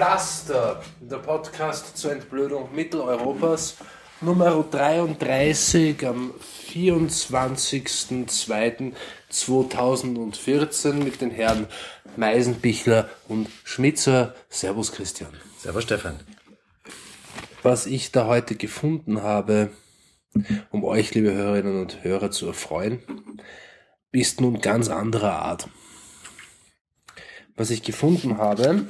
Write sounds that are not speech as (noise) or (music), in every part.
Pflaster, der Podcast zur Entblödung Mitteleuropas, Nummer 33 am 24.02.2014 mit den Herren Meisenbichler und Schmitzer. Servus Christian. Servus Stefan. Was ich da heute gefunden habe, um euch, liebe Hörerinnen und Hörer, zu erfreuen, ist nun ganz anderer Art. Was ich gefunden habe,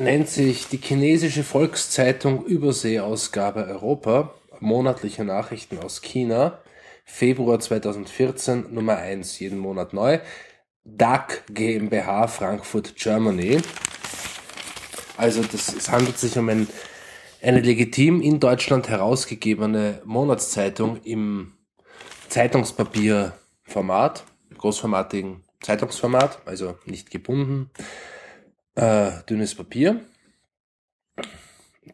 nennt sich die chinesische Volkszeitung Überseeausgabe Europa, monatliche Nachrichten aus China, Februar 2014, Nummer 1, jeden Monat neu, DAC GmbH Frankfurt, Germany. Also das, es handelt sich um ein, eine legitim in Deutschland herausgegebene Monatszeitung im Zeitungspapierformat, großformatigen Zeitungsformat, also nicht gebunden, äh, dünnes Papier.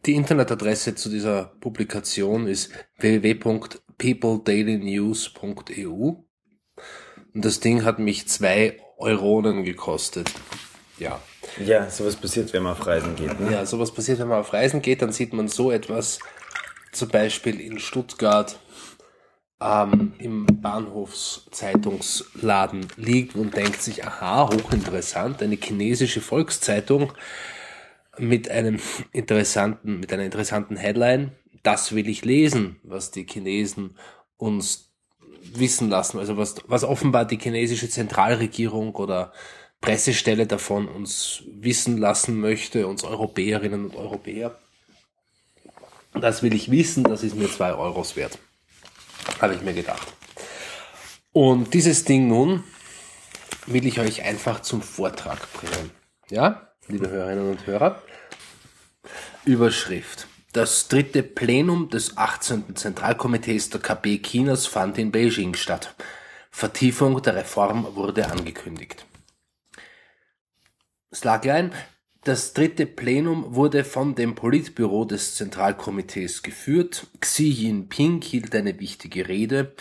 Die Internetadresse zu dieser Publikation ist www.peopledailynews.eu und das Ding hat mich zwei Euronen gekostet. Ja. Ja, sowas passiert, wenn man auf Reisen geht. Ne? Ja, sowas passiert, wenn man auf Reisen geht, dann sieht man so etwas zum Beispiel in Stuttgart ähm, im Bahnhofszeitungsladen liegt und denkt sich, aha, hochinteressant, eine chinesische Volkszeitung mit einem interessanten, mit einer interessanten Headline. Das will ich lesen, was die Chinesen uns wissen lassen. Also was, was offenbar die chinesische Zentralregierung oder Pressestelle davon uns wissen lassen möchte, uns Europäerinnen und Europäer. Das will ich wissen, das ist mir zwei Euros wert habe ich mir gedacht. Und dieses Ding nun will ich euch einfach zum Vortrag bringen. Ja, liebe Hörerinnen und Hörer. Überschrift. Das dritte Plenum des 18. Zentralkomitees der KP Chinas fand in Beijing statt. Vertiefung der Reform wurde angekündigt. Slagline. Das dritte Plenum wurde von dem Politbüro des Zentralkomitees geführt. Xi Jinping hielt eine wichtige Rede.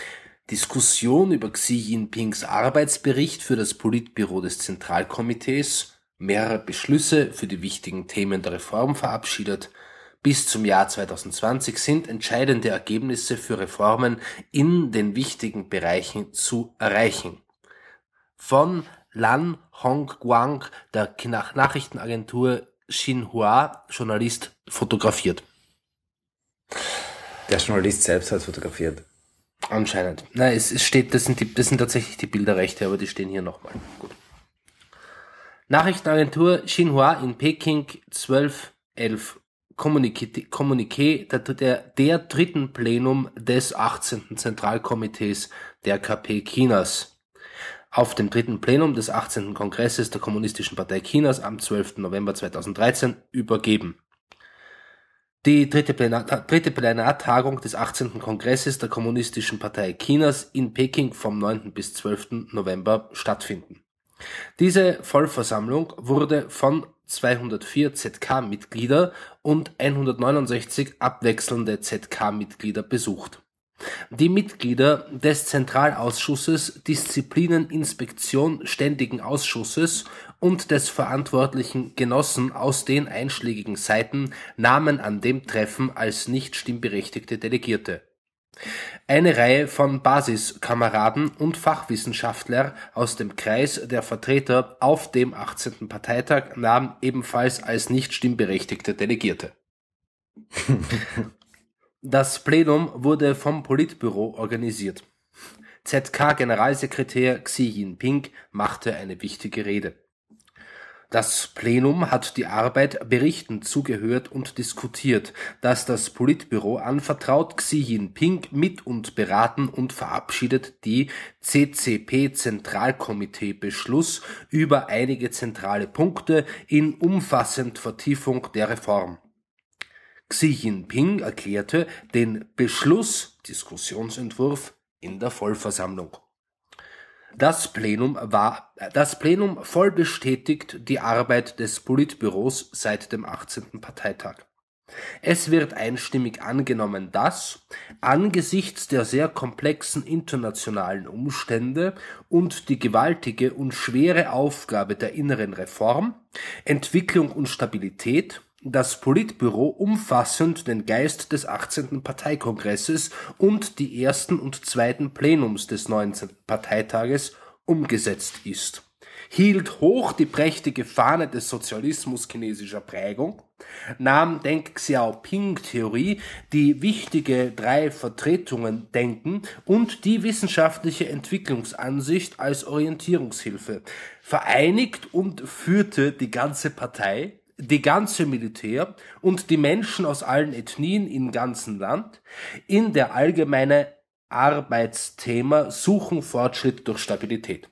Diskussion über Xi Jinpings Arbeitsbericht für das Politbüro des Zentralkomitees. Mehrere Beschlüsse für die wichtigen Themen der Reform verabschiedet. Bis zum Jahr 2020 sind entscheidende Ergebnisse für Reformen in den wichtigen Bereichen zu erreichen. Von Lan Hongguang der Nachrichtenagentur Xinhua Journalist fotografiert. Der Journalist selbst hat fotografiert. Anscheinend. Nein, es, es steht, das sind, die, das sind tatsächlich die Bilderrechte, aber die stehen hier nochmal. Gut. Nachrichtenagentur Xinhua in Peking 1211. Kommuniqué, Kommuniqué der, der, der dritten Plenum des 18. Zentralkomitees der KP Chinas auf dem dritten Plenum des 18. Kongresses der Kommunistischen Partei Chinas am 12. November 2013 übergeben. Die dritte, Plenar dritte Plenartagung des 18. Kongresses der Kommunistischen Partei Chinas in Peking vom 9. bis 12. November stattfinden. Diese Vollversammlung wurde von 204 ZK-Mitglieder und 169 abwechselnde ZK-Mitglieder besucht. Die Mitglieder des Zentralausschusses, Disziplineninspektion Ständigen Ausschusses und des verantwortlichen Genossen aus den einschlägigen Seiten nahmen an dem Treffen als nicht stimmberechtigte Delegierte. Eine Reihe von Basiskameraden und Fachwissenschaftler aus dem Kreis der Vertreter auf dem 18. Parteitag nahmen ebenfalls als nicht stimmberechtigte Delegierte. (laughs) Das Plenum wurde vom Politbüro organisiert. ZK-Generalsekretär Xi Jinping machte eine wichtige Rede. Das Plenum hat die Arbeit berichtend zugehört und diskutiert, dass das Politbüro anvertraut Xi Jinping mit und beraten und verabschiedet die CCP-Zentralkomitee-Beschluss über einige zentrale Punkte in umfassend Vertiefung der Reform. Xi Jinping erklärte den Beschluss-Diskussionsentwurf in der Vollversammlung. Das Plenum war, das Plenum voll bestätigt die Arbeit des Politbüros seit dem 18. Parteitag. Es wird einstimmig angenommen, dass angesichts der sehr komplexen internationalen Umstände und die gewaltige und schwere Aufgabe der inneren Reform, Entwicklung und Stabilität das Politbüro umfassend den Geist des 18. Parteikongresses und die ersten und zweiten Plenums des 19. Parteitages umgesetzt ist hielt hoch die prächtige Fahne des Sozialismus chinesischer Prägung, nahm Deng Xiaoping-Theorie, die wichtige drei Vertretungen denken und die wissenschaftliche Entwicklungsansicht als Orientierungshilfe, vereinigt und führte die ganze Partei, die ganze Militär und die Menschen aus allen Ethnien im ganzen Land in der allgemeine Arbeitsthema Suchen Fortschritt durch Stabilität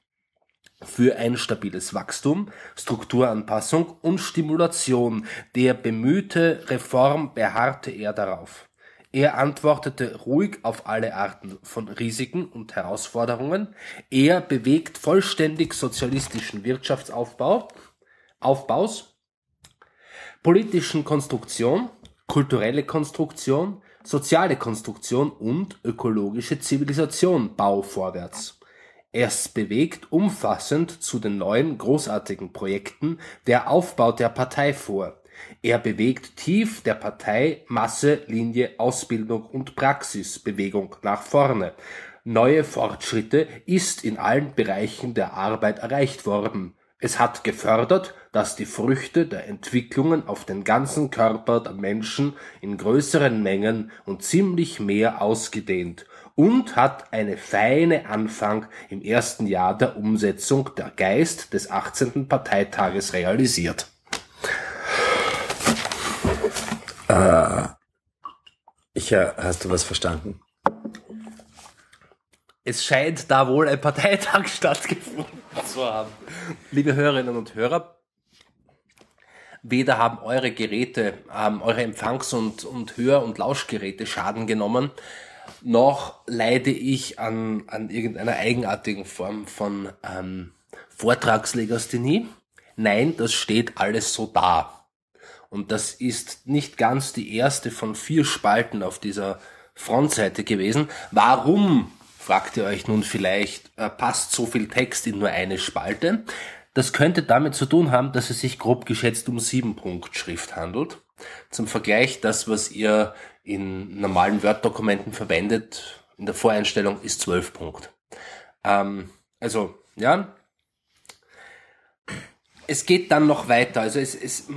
für ein stabiles Wachstum, Strukturanpassung und Stimulation der bemühte Reform beharrte er darauf. Er antwortete ruhig auf alle Arten von Risiken und Herausforderungen. Er bewegt vollständig sozialistischen Wirtschaftsaufbau, Aufbaus, politischen Konstruktion, kulturelle Konstruktion, soziale Konstruktion und ökologische Zivilisation Bau vorwärts. Es bewegt umfassend zu den neuen großartigen Projekten der Aufbau der Partei vor. Er bewegt tief der Partei Masse, Linie, Ausbildung und Praxisbewegung nach vorne. Neue Fortschritte ist in allen Bereichen der Arbeit erreicht worden. Es hat gefördert, dass die Früchte der Entwicklungen auf den ganzen Körper der Menschen in größeren Mengen und ziemlich mehr ausgedehnt und hat eine feine Anfang im ersten Jahr der Umsetzung der Geist des 18. Parteitages realisiert. Äh, ich, hast du was verstanden? Es scheint da wohl ein Parteitag (laughs) stattgefunden zu haben. Liebe Hörerinnen und Hörer, weder haben eure Geräte, ähm, eure Empfangs- und, und Hör- und Lauschgeräte Schaden genommen, noch leide ich an, an irgendeiner eigenartigen Form von ähm, Vortragslegasthenie. Nein, das steht alles so da. Und das ist nicht ganz die erste von vier Spalten auf dieser Frontseite gewesen. Warum, fragt ihr euch nun vielleicht, äh, passt so viel Text in nur eine Spalte? Das könnte damit zu tun haben, dass es sich grob geschätzt um sieben Punkt Schrift handelt. Zum Vergleich, das, was ihr in normalen Word-Dokumenten verwendet, in der Voreinstellung ist 12 Punkt. Ähm, also, ja. Es geht dann noch weiter. Also es, es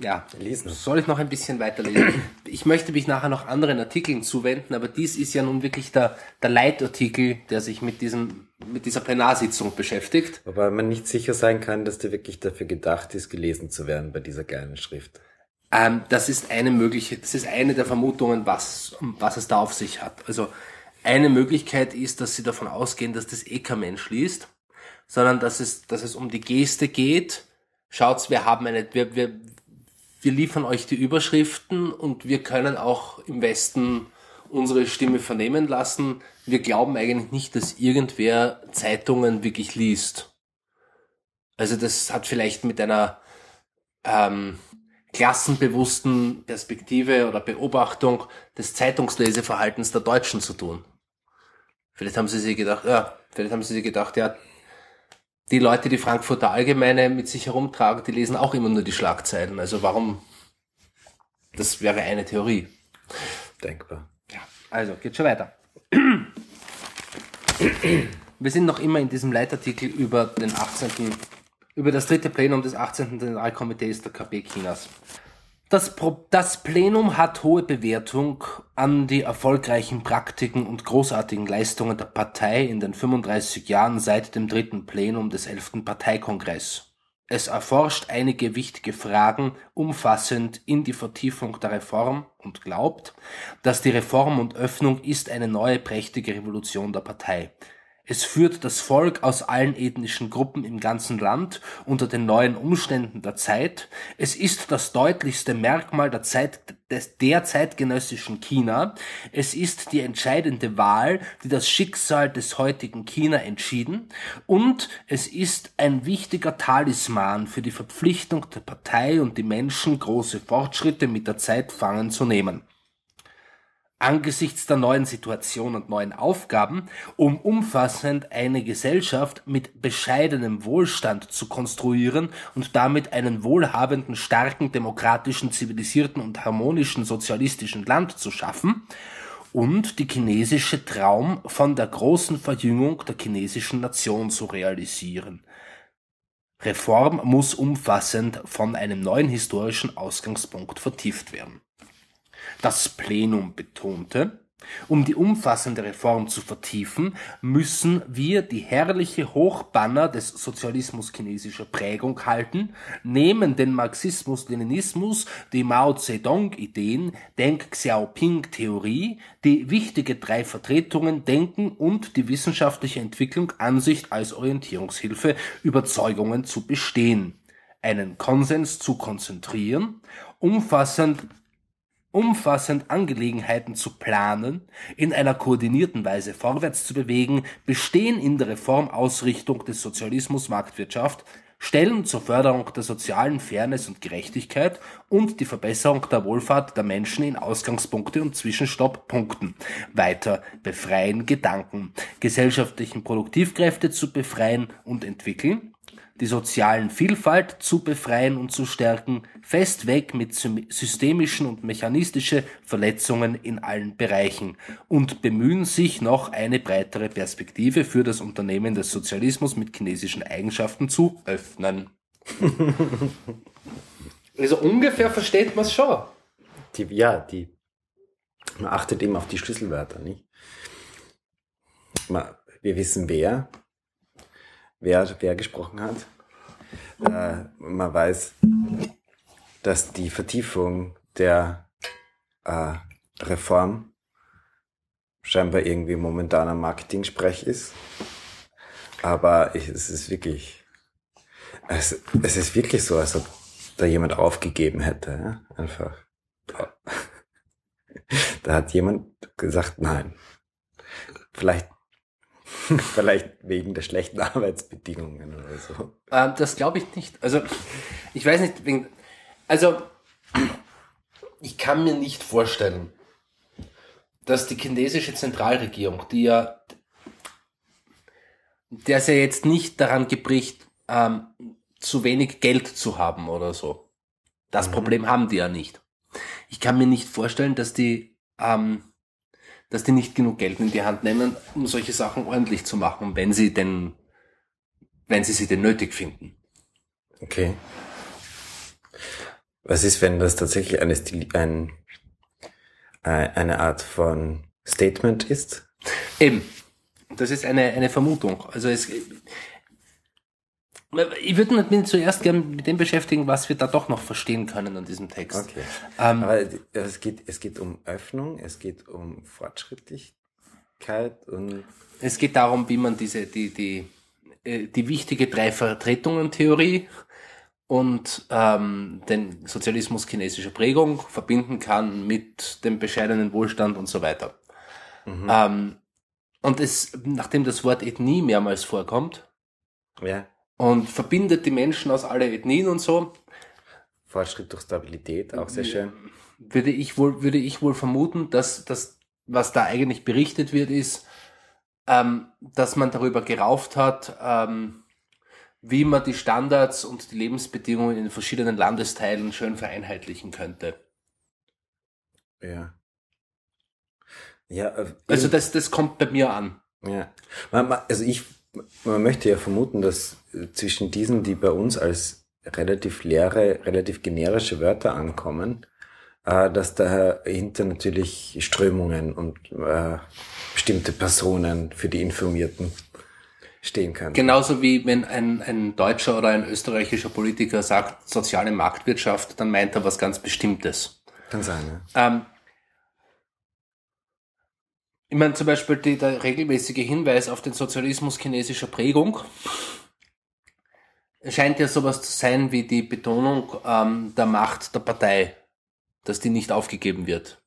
ja, lesen. Soll ich noch ein bisschen weiterlesen? Ich möchte mich nachher noch anderen Artikeln zuwenden, aber dies ist ja nun wirklich der, der Leitartikel, der sich mit diesem, mit dieser Plenarsitzung beschäftigt. Wobei man nicht sicher sein kann, dass der wirklich dafür gedacht ist, gelesen zu werden bei dieser kleinen Schrift. Ähm, das ist eine mögliche, das ist eine der Vermutungen, was, was es da auf sich hat. Also eine Möglichkeit ist, dass sie davon ausgehen, dass das eh kein Mensch liest, sondern dass es, dass es um die Geste geht. Schaut's, wir haben eine, wir, wir, wir liefern euch die Überschriften und wir können auch im Westen unsere Stimme vernehmen lassen. Wir glauben eigentlich nicht, dass irgendwer Zeitungen wirklich liest. Also das hat vielleicht mit einer ähm, klassenbewussten Perspektive oder Beobachtung des Zeitungsleseverhaltens der Deutschen zu tun. Vielleicht haben sie sich gedacht, ja, vielleicht haben sie sich gedacht, ja, die Leute, die Frankfurter Allgemeine mit sich herumtragen, die lesen auch immer nur die Schlagzeilen. Also warum? Das wäre eine Theorie. Denkbar. Ja, also geht schon weiter. Wir sind noch immer in diesem Leitartikel über den 18 über das dritte Plenum des 18. Generalkomitees der KP Chinas. Das, Pro das Plenum hat hohe Bewertung an die erfolgreichen Praktiken und großartigen Leistungen der Partei in den 35 Jahren seit dem dritten Plenum des 11. Parteikongress. Es erforscht einige wichtige Fragen umfassend in die Vertiefung der Reform und glaubt, dass die Reform und Öffnung ist eine neue prächtige Revolution der Partei. Es führt das Volk aus allen ethnischen Gruppen im ganzen Land unter den neuen Umständen der Zeit. Es ist das deutlichste Merkmal der Zeit des derzeitgenössischen China. Es ist die entscheidende Wahl, die das Schicksal des heutigen China entschieden. Und es ist ein wichtiger Talisman für die Verpflichtung der Partei und die Menschen, große Fortschritte mit der Zeit fangen zu nehmen angesichts der neuen Situation und neuen Aufgaben, um umfassend eine Gesellschaft mit bescheidenem Wohlstand zu konstruieren und damit einen wohlhabenden, starken, demokratischen, zivilisierten und harmonischen sozialistischen Land zu schaffen, und die chinesische Traum von der großen Verjüngung der chinesischen Nation zu realisieren. Reform muss umfassend von einem neuen historischen Ausgangspunkt vertieft werden das Plenum betonte, um die umfassende Reform zu vertiefen, müssen wir die herrliche Hochbanner des Sozialismus chinesischer Prägung halten, nehmen den Marxismus-Leninismus, die Mao Zedong-Ideen, Deng Xiaoping-Theorie, die wichtige drei Vertretungen Denken und die wissenschaftliche Entwicklung Ansicht als Orientierungshilfe Überzeugungen zu bestehen, einen Konsens zu konzentrieren, umfassend umfassend Angelegenheiten zu planen, in einer koordinierten Weise vorwärts zu bewegen, bestehen in der Reformausrichtung des Sozialismus Marktwirtschaft, stellen zur Förderung der sozialen Fairness und Gerechtigkeit und die Verbesserung der Wohlfahrt der Menschen in Ausgangspunkte und Zwischenstopppunkten. Weiter befreien Gedanken, gesellschaftlichen Produktivkräfte zu befreien und entwickeln, die sozialen Vielfalt zu befreien und zu stärken, fest weg mit systemischen und mechanistische Verletzungen in allen Bereichen und bemühen sich noch eine breitere Perspektive für das Unternehmen des Sozialismus mit chinesischen Eigenschaften zu öffnen. (laughs) also ungefähr versteht man es schon. Die, ja, die, man achtet eben auf die Schlüsselwörter, nicht? Man, wir wissen wer, wer, wer gesprochen hat. Äh, man weiß, dass die Vertiefung der äh, Reform scheinbar irgendwie momentaner Marketing-Sprech ist. Aber ich, es ist wirklich, es, es ist wirklich so, als ob da jemand aufgegeben hätte, ja? einfach. Da hat jemand gesagt, nein. Vielleicht (laughs) Vielleicht wegen der schlechten (laughs) Arbeitsbedingungen oder so. Ähm, das glaube ich nicht. Also, ich weiß nicht, wegen, also, ich kann mir nicht vorstellen, dass die chinesische Zentralregierung, die ja, der es ja jetzt nicht daran gebricht, ähm, zu wenig Geld zu haben oder so. Das mhm. Problem haben die ja nicht. Ich kann mir nicht vorstellen, dass die ähm, dass die nicht genug Geld in die Hand nehmen, um solche Sachen ordentlich zu machen, wenn sie denn, wenn sie sie denn nötig finden. Okay. Was ist, wenn das tatsächlich eine, Stil, ein, äh, eine Art von Statement ist? Eben. Das ist eine, eine Vermutung. Also es, ich würde mich zuerst gerne mit dem beschäftigen, was wir da doch noch verstehen können an diesem Text. Okay. Ähm, Aber es geht, es geht um Öffnung, es geht um Fortschrittlichkeit und es geht darum, wie man diese die die äh, die wichtige drei Vertretungen Theorie und ähm, den Sozialismus chinesischer Prägung verbinden kann mit dem bescheidenen Wohlstand und so weiter. Mhm. Ähm, und es, nachdem das Wort Ethnie mehrmals vorkommt, ja und verbindet die Menschen aus alle Ethnien und so. Fortschritt durch Stabilität, auch sehr schön. Würde ich wohl, würde ich wohl vermuten, dass das, was da eigentlich berichtet wird, ist, ähm, dass man darüber gerauft hat, ähm, wie man die Standards und die Lebensbedingungen in den verschiedenen Landesteilen schön vereinheitlichen könnte. Ja. Ja. Äh, also das, das kommt bei mir an. Ja. Also ich man möchte ja vermuten, dass zwischen diesen, die bei uns als relativ leere, relativ generische Wörter ankommen, äh, dass dahinter natürlich Strömungen und äh, bestimmte Personen für die Informierten stehen können. Genauso wie wenn ein, ein deutscher oder ein österreichischer Politiker sagt soziale Marktwirtschaft, dann meint er was ganz Bestimmtes. Kann sein, ja. Ähm, ich meine zum Beispiel die, der regelmäßige Hinweis auf den Sozialismus chinesischer Prägung scheint ja sowas zu sein wie die Betonung ähm, der Macht der Partei, dass die nicht aufgegeben wird.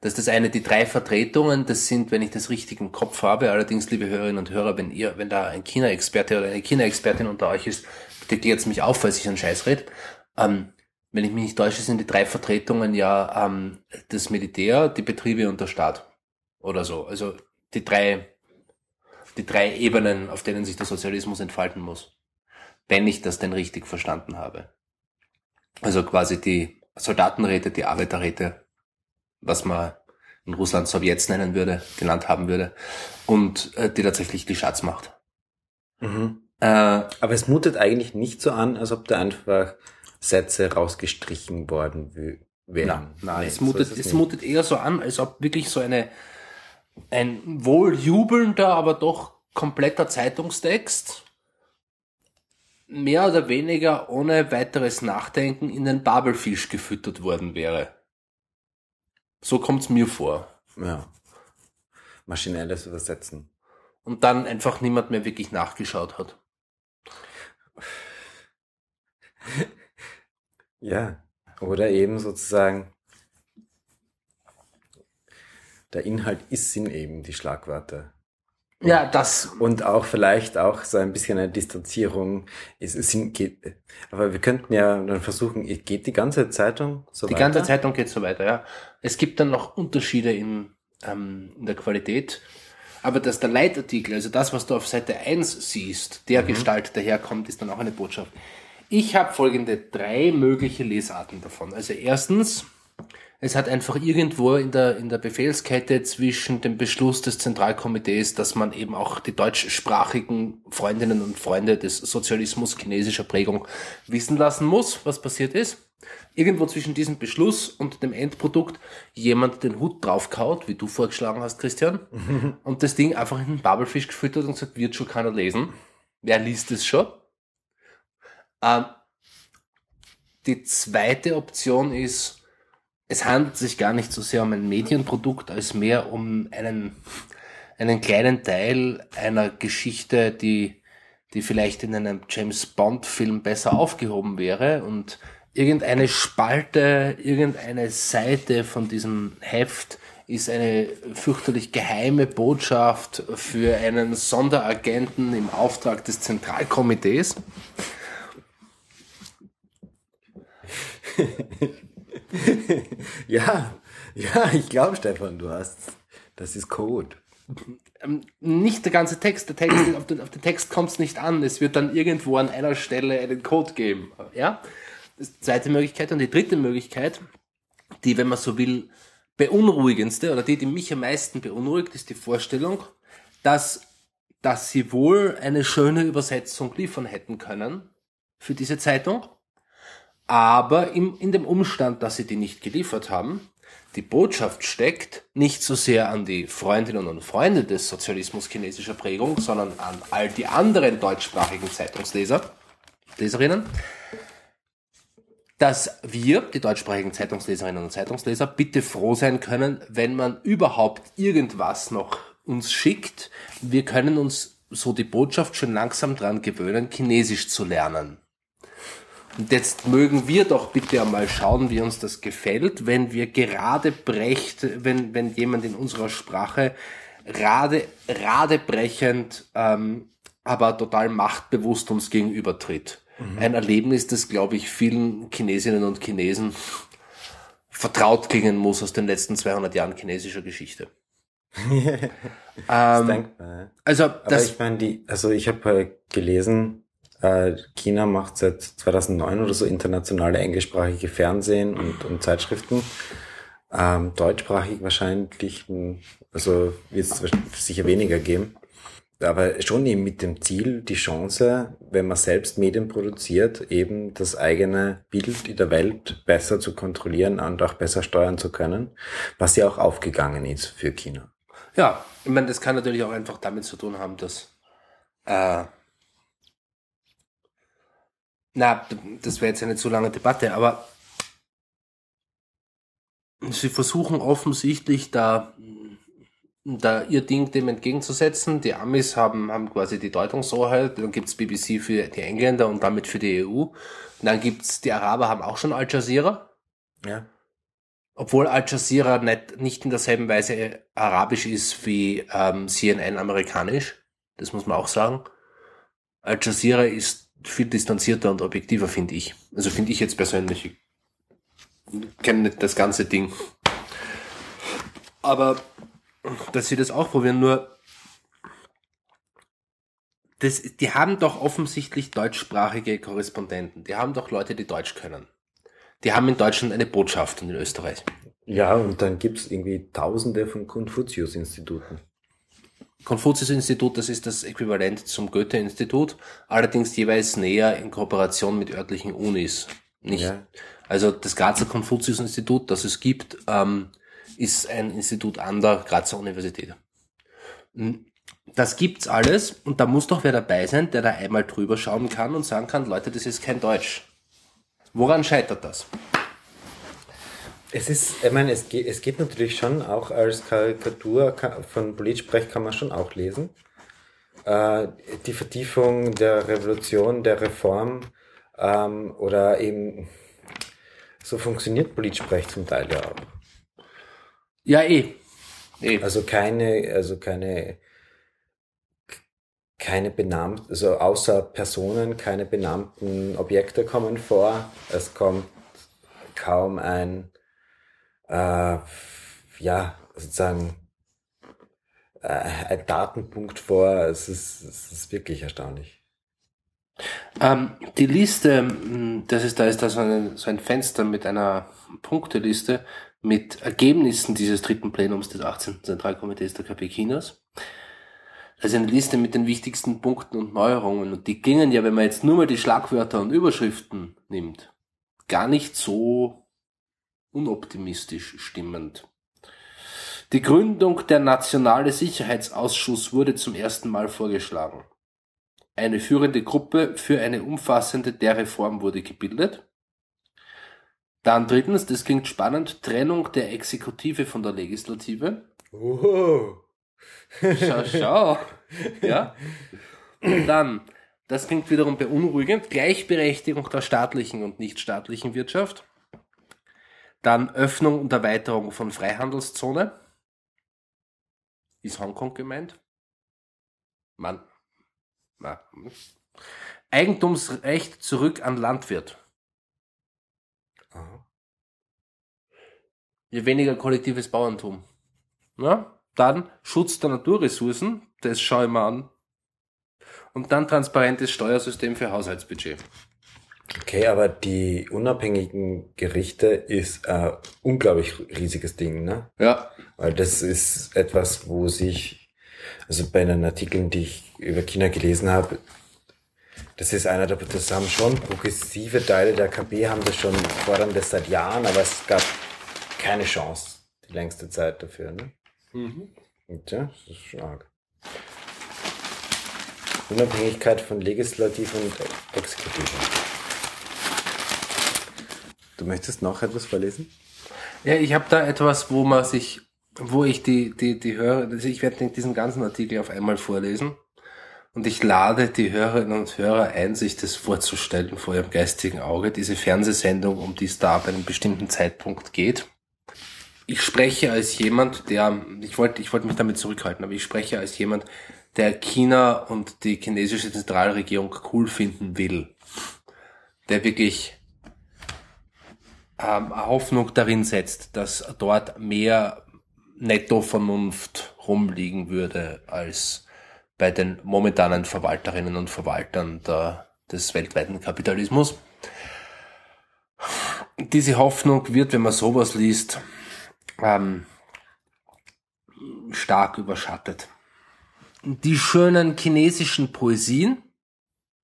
Das ist das eine, die drei Vertretungen, das sind, wenn ich das richtig im Kopf habe, allerdings, liebe Hörerinnen und Hörer, wenn ihr, wenn da ein China-Experte oder eine China-Expertin unter euch ist, bitte klärt mich auf, falls ich einen Scheiß rede. Ähm, wenn ich mich nicht täusche, sind die drei Vertretungen ja ähm, das Militär, die Betriebe und der Staat. Oder so. Also die drei, die drei Ebenen, auf denen sich der Sozialismus entfalten muss. Wenn ich das denn richtig verstanden habe. Also quasi die Soldatenräte, die Arbeiterräte, was man in Russland Sowjets nennen würde, genannt haben würde, und äh, die tatsächlich die Schatzmacht. Mhm. Äh, Aber es mutet eigentlich nicht so an, als ob da einfach Sätze rausgestrichen worden wären. Nein, nee, es, mutet, so es, es mutet eher so an, als ob wirklich so eine ein wohl jubelnder, aber doch kompletter Zeitungstext mehr oder weniger ohne weiteres Nachdenken in den Babelfisch gefüttert worden wäre. So kommt's mir vor. Ja. Maschinelles Übersetzen. Und dann einfach niemand mehr wirklich nachgeschaut hat. (laughs) Ja. Oder eben sozusagen, der Inhalt ist sind eben die Schlagwörter. Ja, das. Und auch vielleicht auch so ein bisschen eine Distanzierung. Es, es sind, geht, aber wir könnten ja dann versuchen, geht die ganze Zeitung so die weiter? Die ganze Zeitung geht so weiter, ja. Es gibt dann noch Unterschiede in, ähm, in der Qualität. Aber dass der Leitartikel, also das, was du auf Seite 1 siehst, der mhm. Gestalt daherkommt, ist dann auch eine Botschaft. Ich habe folgende drei mögliche Lesarten davon. Also erstens, es hat einfach irgendwo in der, in der Befehlskette zwischen dem Beschluss des Zentralkomitees, dass man eben auch die deutschsprachigen Freundinnen und Freunde des Sozialismus chinesischer Prägung wissen lassen muss, was passiert ist. Irgendwo zwischen diesem Beschluss und dem Endprodukt jemand den Hut draufkaut, wie du vorgeschlagen hast, Christian, und das Ding einfach in den Bubblefish gefüttert und sagt, wird schon keiner lesen. Wer liest es schon? Ähm, die zweite Option ist, es handelt sich gar nicht so sehr um ein Medienprodukt, als mehr um einen, einen kleinen Teil einer Geschichte, die, die vielleicht in einem James Bond Film besser aufgehoben wäre und irgendeine Spalte, irgendeine Seite von diesem Heft ist eine fürchterlich geheime Botschaft für einen Sonderagenten im Auftrag des Zentralkomitees. (laughs) ja, ja, ich glaube, Stefan, du hast, das ist Code. Ähm, nicht der ganze Text, der Text, auf den, auf den Text kommt es nicht an. Es wird dann irgendwo an einer Stelle einen Code geben. Ja? Das ist die zweite Möglichkeit. Und die dritte Möglichkeit, die, wenn man so will, beunruhigendste oder die, die mich am meisten beunruhigt, ist die Vorstellung, dass, dass sie wohl eine schöne Übersetzung liefern hätten können für diese Zeitung aber im, in dem Umstand, dass sie die nicht geliefert haben, die Botschaft steckt nicht so sehr an die Freundinnen und Freunde des Sozialismus chinesischer Prägung, sondern an all die anderen deutschsprachigen Zeitungsleser, Leserinnen, dass wir, die deutschsprachigen Zeitungsleserinnen und Zeitungsleser, bitte froh sein können, wenn man überhaupt irgendwas noch uns schickt. Wir können uns so die Botschaft schon langsam dran gewöhnen, Chinesisch zu lernen. Und jetzt mögen wir doch bitte einmal schauen, wie uns das gefällt, wenn wir gerade brecht, wenn, wenn jemand in unserer Sprache rade, radebrechend, ähm, aber total machtbewusst uns gegenübertritt. Mhm. Ein Erlebnis, das, glaube ich, vielen Chinesinnen und Chinesen vertraut klingen muss aus den letzten 200 Jahren chinesischer Geschichte. (laughs) ähm, also, das, Aber ich meine, die, also ich habe gelesen, äh, China macht seit 2009 oder so internationale englischsprachige Fernsehen und, und Zeitschriften. Ähm, deutschsprachig wahrscheinlich, also wird es sicher weniger geben. Aber schon eben mit dem Ziel, die Chance, wenn man selbst Medien produziert, eben das eigene Bild in der Welt besser zu kontrollieren und auch besser steuern zu können, was ja auch aufgegangen ist für China. Ja, ich meine, das kann natürlich auch einfach damit zu tun haben, dass äh, na, das wäre jetzt eine zu lange Debatte, aber sie versuchen offensichtlich da da ihr Ding dem entgegenzusetzen. Die Amis haben, haben quasi die Deutungshoheit, dann gibt's BBC für die Engländer und damit für die EU. Und dann gibt's, die Araber haben auch schon Al Jazeera. Ja. Obwohl Al Jazeera nicht, nicht in derselben Weise arabisch ist wie ähm, CNN amerikanisch. Das muss man auch sagen. Al Jazeera ist viel distanzierter und objektiver, finde ich. Also finde ich jetzt persönlich. Ich kenne nicht das ganze Ding. Aber dass sie das auch probieren, nur das, die haben doch offensichtlich deutschsprachige Korrespondenten. Die haben doch Leute, die Deutsch können. Die haben in Deutschland eine Botschaft und in Österreich. Ja, und dann gibt's irgendwie tausende von Konfuzius-Instituten. Konfuzius-Institut, das ist das Äquivalent zum Goethe-Institut, allerdings jeweils näher in Kooperation mit örtlichen Unis. Nicht. Ja. Also das Grazer Konfuzius-Institut, das es gibt, ähm, ist ein Institut an der Grazer Universität. Das gibt's alles und da muss doch wer dabei sein, der da einmal drüber schauen kann und sagen kann, Leute, das ist kein Deutsch. Woran scheitert das? Es ist, ich meine, es geht, es geht natürlich schon auch als Karikatur ka- von Politsprech kann man schon auch lesen. Äh, die Vertiefung der Revolution, der Reform ähm, oder eben so funktioniert Politsprech zum Teil ja auch. Ja, eh. eh. Also keine, also keine, keine benannten, also außer Personen, keine benannten Objekte kommen vor. Es kommt kaum ein, äh, ja, sozusagen, äh, ein Datenpunkt vor. Es ist, es ist wirklich erstaunlich. Ähm, die Liste, das ist, da ist da so ein, so ein Fenster mit einer Punkteliste mit Ergebnissen dieses dritten Plenums des 18. Zentralkomitees der KP Chinas. Also eine Liste mit den wichtigsten Punkten und Neuerungen. Und die gingen ja, wenn man jetzt nur mal die Schlagwörter und Überschriften nimmt, gar nicht so unoptimistisch stimmend. Die Gründung der Nationale Sicherheitsausschuss wurde zum ersten Mal vorgeschlagen. Eine führende Gruppe für eine umfassende der Reform wurde gebildet. Dann drittens, das klingt spannend, Trennung der Exekutive von der Legislative. Oh. Schau, schau. Ja. Und dann, das klingt wiederum beunruhigend, Gleichberechtigung der staatlichen und nichtstaatlichen Wirtschaft. Dann Öffnung und Erweiterung von Freihandelszone. Ist Hongkong gemeint? Mann. Na. Eigentumsrecht zurück an Landwirt. Je weniger kollektives Bauerntum. Ja? Dann Schutz der Naturressourcen, das schaue ich mir an. Und dann transparentes Steuersystem für Haushaltsbudget. Okay, aber die unabhängigen Gerichte ist ein unglaublich riesiges Ding, ne? Ja. Weil das ist etwas, wo sich, also bei den Artikeln, die ich über China gelesen habe, das ist einer der, das haben schon progressive Teile der KP, haben das schon, fordern das seit Jahren, aber es gab keine Chance, die längste Zeit dafür, ne? Und ja, das ist schon arg. Unabhängigkeit von Legislative und Exekutive. Du möchtest noch etwas verlesen? Ja, ich habe da etwas, wo man sich, wo ich die, die, die Hörer, also ich werde diesen ganzen Artikel auf einmal vorlesen. Und ich lade die Hörerinnen und Hörer ein, sich das vorzustellen vor ihrem geistigen Auge, diese Fernsehsendung, um die es da ab einem bestimmten Zeitpunkt geht. Ich spreche als jemand, der, ich wollte, ich wollte mich damit zurückhalten, aber ich spreche als jemand, der China und die chinesische Zentralregierung cool finden will. Der wirklich ähm, Hoffnung darin setzt, dass dort mehr Nettovernunft rumliegen würde als bei den momentanen Verwalterinnen und Verwaltern der, des weltweiten Kapitalismus. Diese Hoffnung wird, wenn man sowas liest, ähm, stark überschattet. Die schönen chinesischen Poesien,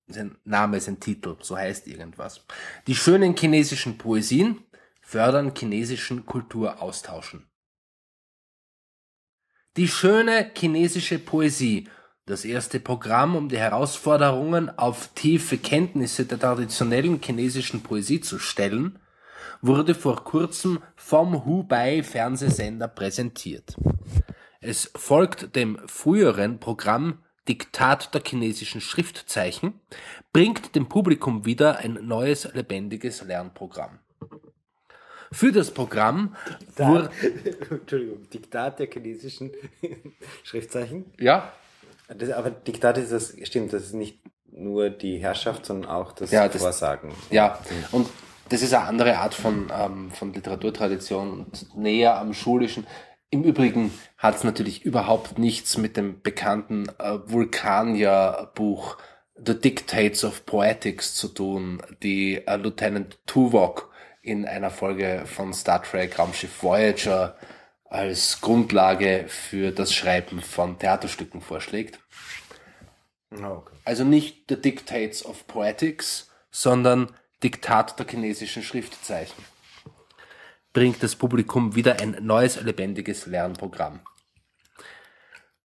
sein Name ist ein Titel, so heißt irgendwas. Die schönen chinesischen Poesien fördern chinesischen Kulturaustauschen. Die schöne chinesische Poesie, das erste Programm, um die Herausforderungen auf tiefe Kenntnisse der traditionellen chinesischen Poesie zu stellen, wurde vor kurzem vom Hubei Fernsehsender präsentiert. Es folgt dem früheren Programm Diktat der chinesischen Schriftzeichen, bringt dem Publikum wieder ein neues lebendiges Lernprogramm. Für das Programm wurde (laughs) Entschuldigung, Diktat der chinesischen (laughs) Schriftzeichen. ja Das, aber Diktat ist das, stimmt, das ist nicht nur die Herrschaft, sondern auch das, Ja, das- Vorsagen. Ja, und das ist eine andere Art von, ähm, von Literaturtradition und näher am Schulischen. Im Übrigen hat es natürlich überhaupt nichts mit dem bekannten äh, Vulkanier-Buch The Dictates of Poetics zu tun, die äh, Lieutenant Tuvok in einer Folge von Star Trek Raumschiff Voyager als Grundlage für das Schreiben von Theaterstücken vorschlägt. Ah, okay. Also nicht The Dictates of Poetics, sondern Diktat der chinesischen Schriftzeichen. Bringt das Publikum wieder ein neues lebendiges Lernprogramm.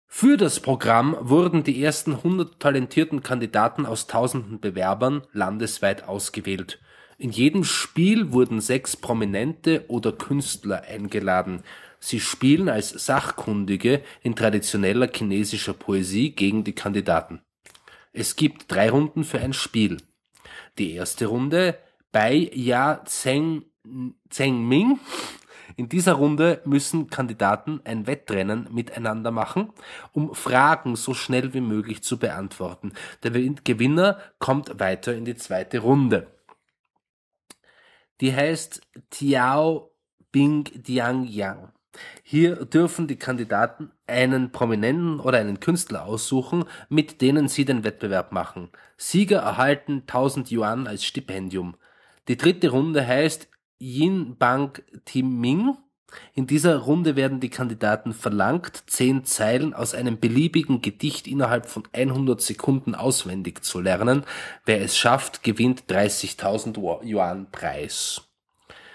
Für das Programm wurden die ersten 100 talentierten Kandidaten aus tausenden Bewerbern landesweit ausgewählt. In jedem Spiel wurden sechs Prominente oder Künstler eingeladen. Sie spielen als Sachkundige in traditioneller chinesischer Poesie gegen die Kandidaten. Es gibt drei Runden für ein Spiel. Die erste Runde bei Ya Zheng, Zhengming. In dieser Runde müssen Kandidaten ein Wettrennen miteinander machen, um Fragen so schnell wie möglich zu beantworten. Der Gewinner kommt weiter in die zweite Runde. Die heißt Tiao Bing Diang Yang. Hier dürfen die Kandidaten einen Prominenten oder einen Künstler aussuchen, mit denen sie den Wettbewerb machen. Sieger erhalten 1000 Yuan als Stipendium. Die dritte Runde heißt Yin Bang Tim Ming. In dieser Runde werden die Kandidaten verlangt, zehn Zeilen aus einem beliebigen Gedicht innerhalb von 100 Sekunden auswendig zu lernen. Wer es schafft, gewinnt 30.000 Yuan Preis.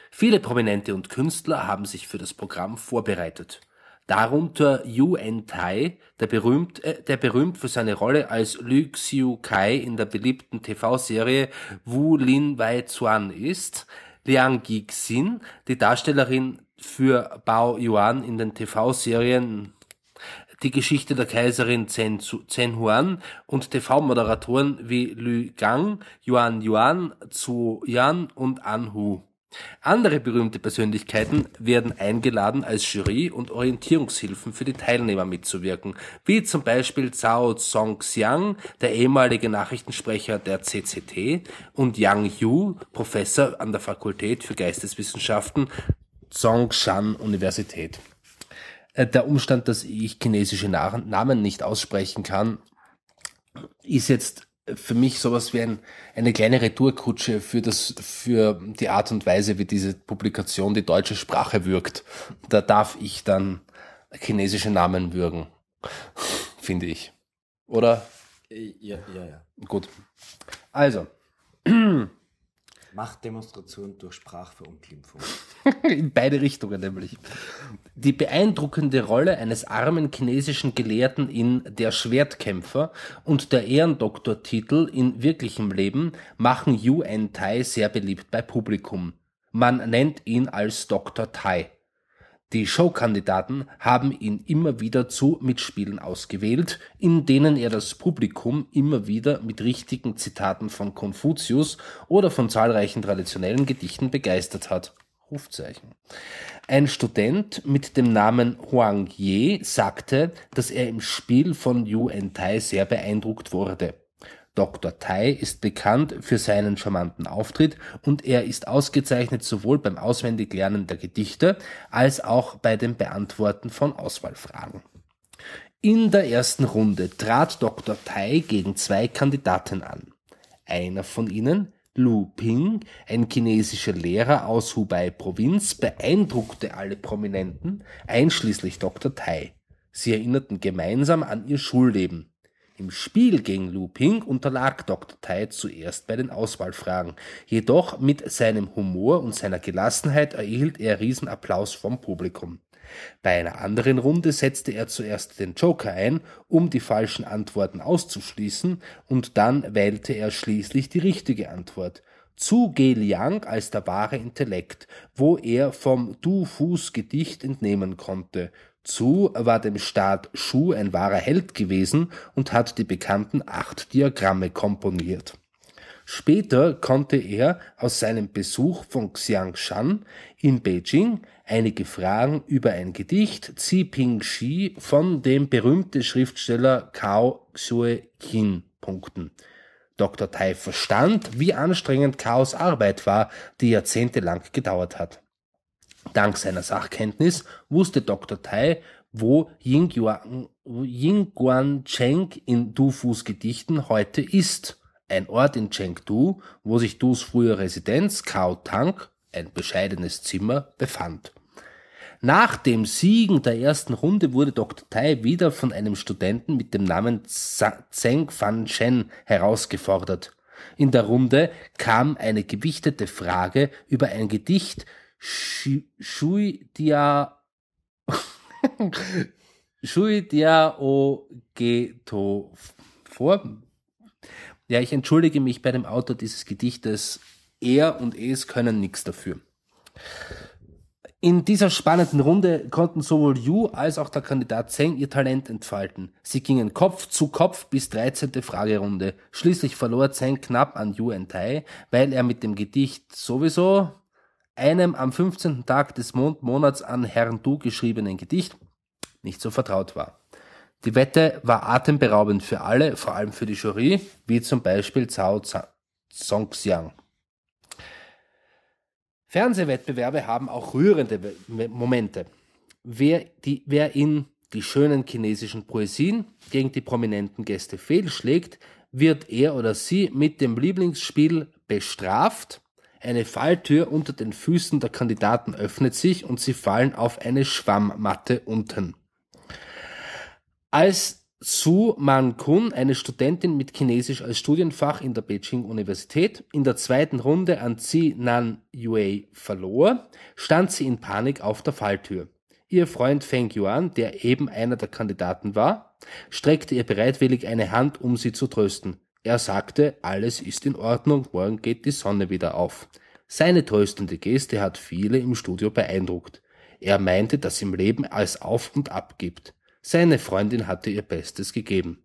Viele Prominente und Künstler haben sich für das Programm vorbereitet. Darunter Yu Entai, der berühmt, äh, der berühmt für seine Rolle als Lü Xiu Kai in der beliebten TV-Serie Wu Lin Wei Zuan ist, Liang Gixin, die Darstellerin für Bao Yuan in den TV-Serien Die Geschichte der Kaiserin Zhen, Zu- Zhen Huan und TV-Moderatoren wie Lü Gang, Yuan Yuan, Zu Yan und An Hu. Andere berühmte Persönlichkeiten werden eingeladen, als Jury und Orientierungshilfen für die Teilnehmer mitzuwirken, wie zum Beispiel Zhao Zongxiang, der ehemalige Nachrichtensprecher der CCT, und Yang Yu, Professor an der Fakultät für Geisteswissenschaften Zhongshan Universität. Äh, Der Umstand, dass ich chinesische Na- Namen nicht aussprechen kann, ist jetzt für mich sowas wie ein, eine kleine Retourkutsche für das, für die Art und Weise, wie diese Publikation die deutsche Sprache wirkt. Da darf ich dann chinesische Namen würgen. Finde ich. Oder? Ja, ja, ja. Gut. Also, (clears throat) Machtdemonstration durch Sprachverunglimpfung. (laughs) In beide Richtungen nämlich. Die beeindruckende Rolle eines armen chinesischen Gelehrten in Der Schwertkämpfer und der Ehrendoktortitel in wirklichem Leben machen Yu En Tai sehr beliebt bei Publikum. Man nennt ihn als Dr. Tai. Die Showkandidaten haben ihn immer wieder zu Mitspielen ausgewählt, in denen er das Publikum immer wieder mit richtigen Zitaten von Konfuzius oder von zahlreichen traditionellen Gedichten begeistert hat. Rufzeichen. Ein Student mit dem Namen Huang Ye sagte, dass er im Spiel von Yu Entai sehr beeindruckt wurde. Dr. Tai ist bekannt für seinen charmanten Auftritt und er ist ausgezeichnet sowohl beim Auswendiglernen der Gedichte als auch bei dem Beantworten von Auswahlfragen. In der ersten Runde trat Dr. Tai gegen zwei Kandidaten an. Einer von ihnen, Lu Ping, ein chinesischer Lehrer aus Hubei-Provinz, beeindruckte alle Prominenten, einschließlich Dr. Tai. Sie erinnerten gemeinsam an ihr Schulleben. Im Spiel gegen Lu Ping unterlag Dr. Tai zuerst bei den Auswahlfragen. Jedoch mit seinem Humor und seiner Gelassenheit erhielt er Riesenapplaus vom Publikum. Bei einer anderen Runde setzte er zuerst den Joker ein, um die falschen Antworten auszuschließen, und dann wählte er schließlich die richtige Antwort. Zu Ge Liang als der wahre Intellekt, wo er vom Du Fus Gedicht entnehmen konnte. Zu war dem Staat Shu ein wahrer Held gewesen und hat die bekannten acht Diagramme komponiert. Später konnte er aus seinem Besuch von Xiangshan in Beijing einige Fragen über ein Gedicht Ping Shi von dem berühmten Schriftsteller Cao Xue Qin punkten. Dr. Tai verstand, wie anstrengend Chaos Arbeit war, die jahrzehntelang gedauert hat. Dank seiner Sachkenntnis wusste Dr. Tai, wo Yingguan, Yingguan Cheng in Du Fus Gedichten heute ist. Ein Ort in Chengdu, wo sich Dus frühe Residenz Kao Tang, ein bescheidenes Zimmer, befand. Nach dem Siegen der ersten Runde wurde Dr. Tai wieder von einem Studenten mit dem Namen Zheng Fan Shen herausgefordert. In der Runde kam eine gewichtete Frage über ein Gedicht Shui Dia (laughs) Shui Dia O Geto vor. Ja, ich entschuldige mich bei dem Autor dieses Gedichtes. Er und es können nichts dafür. In dieser spannenden Runde konnten sowohl Yu als auch der Kandidat Zeng ihr Talent entfalten. Sie gingen Kopf zu Kopf bis 13. Fragerunde. Schließlich verlor Zeng knapp an Yu Entai, weil er mit dem Gedicht sowieso einem am 15. Tag des Mondmonats an Herrn Du geschriebenen Gedicht nicht so vertraut war. Die Wette war atemberaubend für alle, vor allem für die Jury, wie zum Beispiel Zhao Zongxiang. Fernsehwettbewerbe haben auch rührende Momente. Wer, die, wer in die schönen chinesischen Poesien gegen die prominenten Gäste fehlschlägt, wird er oder sie mit dem Lieblingsspiel bestraft. Eine Falltür unter den Füßen der Kandidaten öffnet sich und sie fallen auf eine Schwammmatte unten. Als Su Man Kun, eine Studentin mit Chinesisch als Studienfach in der Beijing Universität, in der zweiten Runde an Zi Nan Yue verlor, stand sie in Panik auf der Falltür. Ihr Freund Feng Yuan, der eben einer der Kandidaten war, streckte ihr bereitwillig eine Hand, um sie zu trösten. Er sagte, alles ist in Ordnung, morgen geht die Sonne wieder auf. Seine tröstende Geste hat viele im Studio beeindruckt. Er meinte, dass im Leben alles auf und ab gibt. Seine Freundin hatte ihr Bestes gegeben.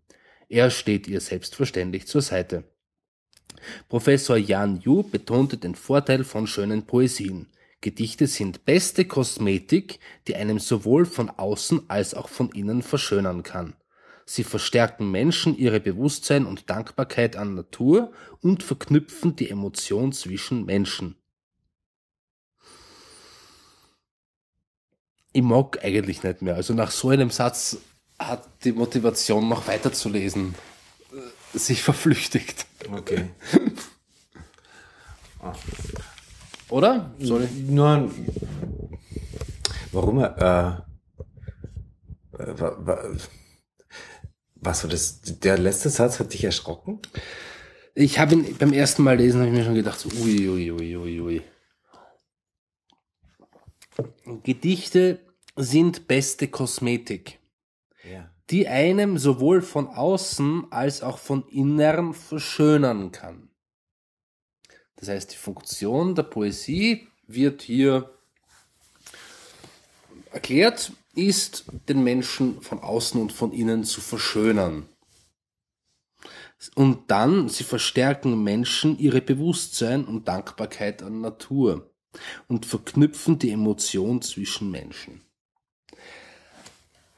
Er steht ihr selbstverständlich zur Seite. Professor Jan Yu betonte den Vorteil von schönen Poesien. Gedichte sind beste Kosmetik, die einem sowohl von außen als auch von innen verschönern kann. Sie verstärken Menschen ihre Bewusstsein und Dankbarkeit an Natur und verknüpfen die Emotion zwischen Menschen. ich mag eigentlich nicht mehr. Also nach so einem Satz hat die Motivation noch weiterzulesen äh, sich verflüchtigt. Okay. (laughs) ah. Oder? Soll Nur warum äh, was so das der letzte Satz hat dich erschrocken? Ich habe ihn beim ersten Mal lesen habe ich mir schon gedacht, so, ui, ui, ui, ui, ui. Gedichte sind beste Kosmetik, ja. die einem sowohl von außen als auch von innen verschönern kann. Das heißt, die Funktion der Poesie wird hier erklärt, ist, den Menschen von außen und von innen zu verschönern. Und dann, sie verstärken Menschen ihre Bewusstsein und Dankbarkeit an Natur und verknüpfen die Emotion zwischen Menschen.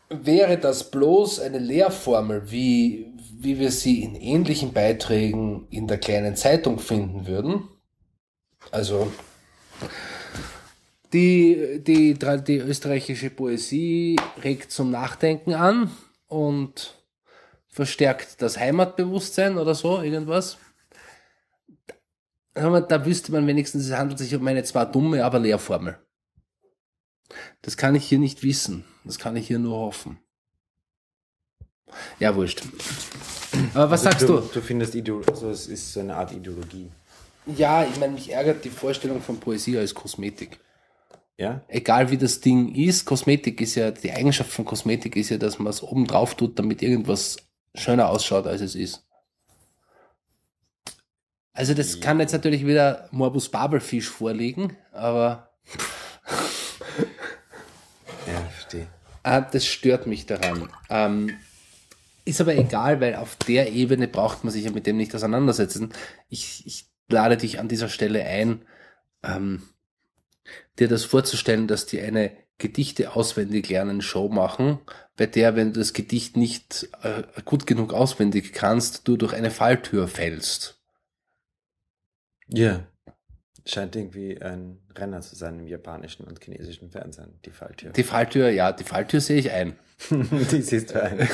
Wäre das bloß eine Lehrformel, wie, wie wir sie in ähnlichen Beiträgen in der kleinen Zeitung finden würden, also die, die, die österreichische Poesie regt zum Nachdenken an und verstärkt das Heimatbewusstsein oder so, irgendwas. Da wüsste man wenigstens, es handelt sich um eine zwar dumme, aber Lehrformel. Das kann ich hier nicht wissen. Das kann ich hier nur hoffen. Ja, wurscht. Aber was also sagst du, du? Du findest, also es ist so eine Art Ideologie. Ja, ich meine, mich ärgert die Vorstellung von Poesie als Kosmetik. Ja? Egal wie das Ding ist, Kosmetik ist ja, die Eigenschaft von Kosmetik ist ja, dass man es oben drauf tut, damit irgendwas schöner ausschaut, als es ist. Also das kann jetzt natürlich wieder Morbus Babelfisch vorliegen, aber (laughs) Ja, verstehe. äh, das stört mich daran. Ähm, ist aber egal, weil auf der Ebene braucht man sich ja mit dem nicht auseinandersetzen. Ich, ich lade dich an dieser Stelle ein, ähm, dir das vorzustellen, dass die eine Gedichte auswendig lernen Show machen, bei der, wenn du das Gedicht nicht äh, gut genug auswendig kannst, du durch eine Falltür fällst. Ja. Scheint irgendwie ein Renner zu sein im japanischen und chinesischen Fernsehen, die Falltür. Die Falltür, ja, die Falltür sehe ich ein. (laughs) die siehst du ein. (laughs)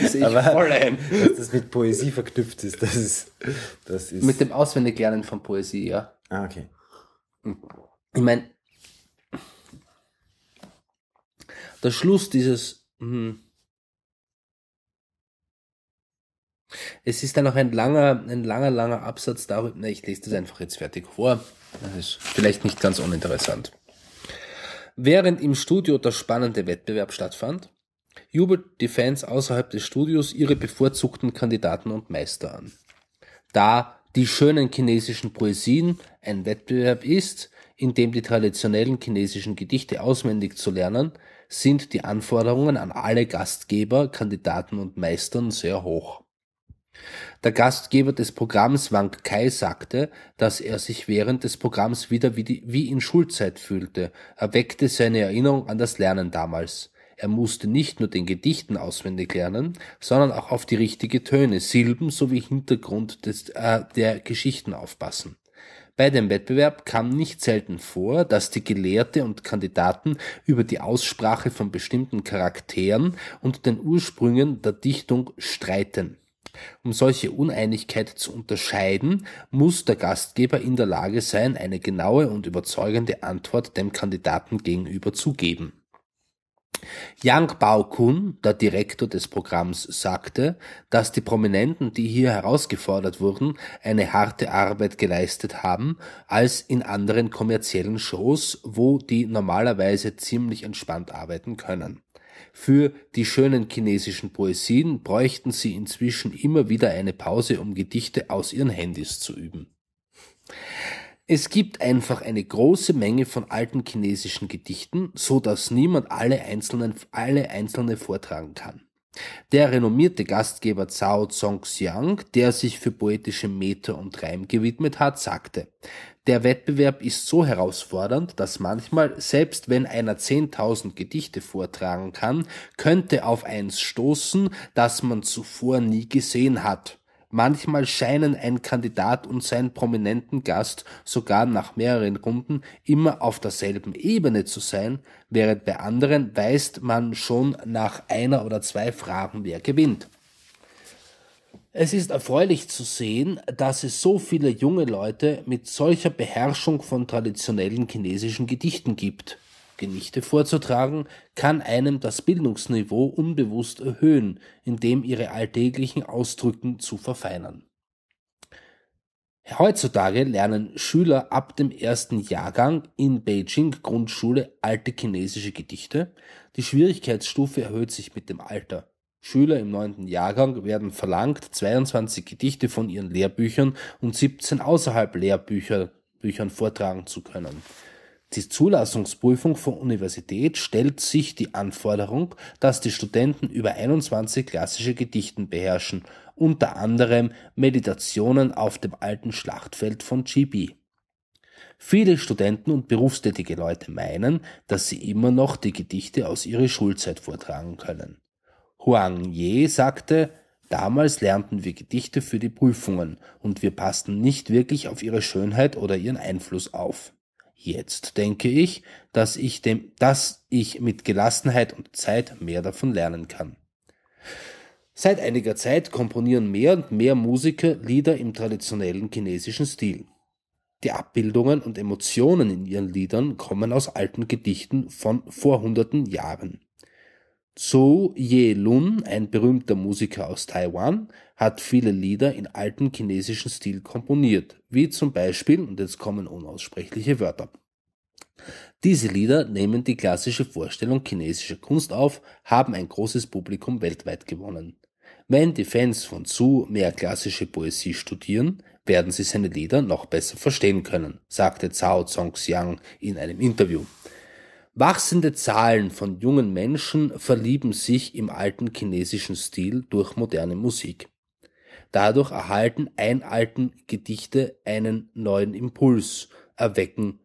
Die sehe ich Aber- voll ein. Dass das mit Poesie verknüpft ist, das ist, das ist. Mit dem Auswendiglernen von Poesie, ja. ah, okay. Ich meine, der Schluss dieses, hm, es ist dann noch ein langer, ein langer, langer Absatz darüber, na, ich lese das einfach jetzt fertig vor, das ist vielleicht nicht ganz uninteressant. Während im Studio der spannende Wettbewerb stattfand, jubelt die Fans außerhalb des Studios ihre bevorzugten Kandidaten und Meister an. Da die schönen chinesischen Poesien ein Wettbewerb ist, in dem die traditionellen chinesischen Gedichte auswendig zu lernen, sind die Anforderungen an alle Gastgeber, Kandidaten und Meistern sehr hoch. Der Gastgeber des Programms Wang Kai sagte, dass er sich während des Programms wieder wie, die, wie in Schulzeit fühlte. Er weckte seine Erinnerung an das Lernen damals. Er musste nicht nur den Gedichten auswendig lernen, sondern auch auf die richtige Töne, Silben sowie Hintergrund des, äh, der Geschichten aufpassen. Bei dem Wettbewerb kam nicht selten vor, dass die Gelehrte und Kandidaten über die Aussprache von bestimmten Charakteren und den Ursprüngen der Dichtung streiten. Um solche Uneinigkeit zu unterscheiden, muss der Gastgeber in der Lage sein, eine genaue und überzeugende Antwort dem Kandidaten gegenüber zu geben. Yang Bao-kun, der Direktor des Programms, sagte, dass die Prominenten, die hier herausgefordert wurden, eine harte Arbeit geleistet haben, als in anderen kommerziellen Shows, wo die normalerweise ziemlich entspannt arbeiten können. Für die schönen chinesischen Poesien bräuchten sie inzwischen immer wieder eine Pause, um Gedichte aus ihren Handys zu üben. Es gibt einfach eine große Menge von alten chinesischen Gedichten, so dass niemand alle einzelnen, alle einzelne vortragen kann. Der renommierte Gastgeber Zhao Zongxiang, der sich für poetische Meter und Reim gewidmet hat, sagte, der Wettbewerb ist so herausfordernd, dass manchmal, selbst wenn einer 10.000 Gedichte vortragen kann, könnte auf eins stoßen, das man zuvor nie gesehen hat. Manchmal scheinen ein Kandidat und sein prominenten Gast sogar nach mehreren Runden immer auf derselben Ebene zu sein, während bei anderen weiß man schon nach einer oder zwei Fragen, wer gewinnt. Es ist erfreulich zu sehen, dass es so viele junge Leute mit solcher Beherrschung von traditionellen chinesischen Gedichten gibt. Gedichte vorzutragen kann einem das Bildungsniveau unbewusst erhöhen, indem ihre alltäglichen Ausdrücken zu verfeinern. Heutzutage lernen Schüler ab dem ersten Jahrgang in Beijing Grundschule alte chinesische Gedichte. Die Schwierigkeitsstufe erhöht sich mit dem Alter. Schüler im neunten Jahrgang werden verlangt, 22 Gedichte von ihren Lehrbüchern und 17 außerhalb Lehrbücher Büchern vortragen zu können. Die Zulassungsprüfung von Universität stellt sich die Anforderung, dass die Studenten über 21 klassische Gedichten beherrschen, unter anderem Meditationen auf dem alten Schlachtfeld von GB. Viele Studenten und berufstätige Leute meinen, dass sie immer noch die Gedichte aus ihrer Schulzeit vortragen können. Huang Ye sagte, damals lernten wir Gedichte für die Prüfungen und wir passten nicht wirklich auf ihre Schönheit oder ihren Einfluss auf. Jetzt denke ich, dass ich dem, dass ich mit Gelassenheit und Zeit mehr davon lernen kann. Seit einiger Zeit komponieren mehr und mehr Musiker Lieder im traditionellen chinesischen Stil. Die Abbildungen und Emotionen in ihren Liedern kommen aus alten Gedichten von vor hunderten Jahren. Zhou Ye-lun, ein berühmter Musiker aus Taiwan, hat viele Lieder in alten chinesischen Stil komponiert, wie zum Beispiel, und jetzt kommen unaussprechliche Wörter. Diese Lieder nehmen die klassische Vorstellung chinesischer Kunst auf, haben ein großes Publikum weltweit gewonnen. Wenn die Fans von Zu mehr klassische Poesie studieren, werden sie seine Lieder noch besser verstehen können, sagte Zhao Zongxiang in einem Interview. Wachsende Zahlen von jungen Menschen verlieben sich im alten chinesischen Stil durch moderne Musik. Dadurch erhalten einalten Gedichte einen neuen Impuls, erwecken,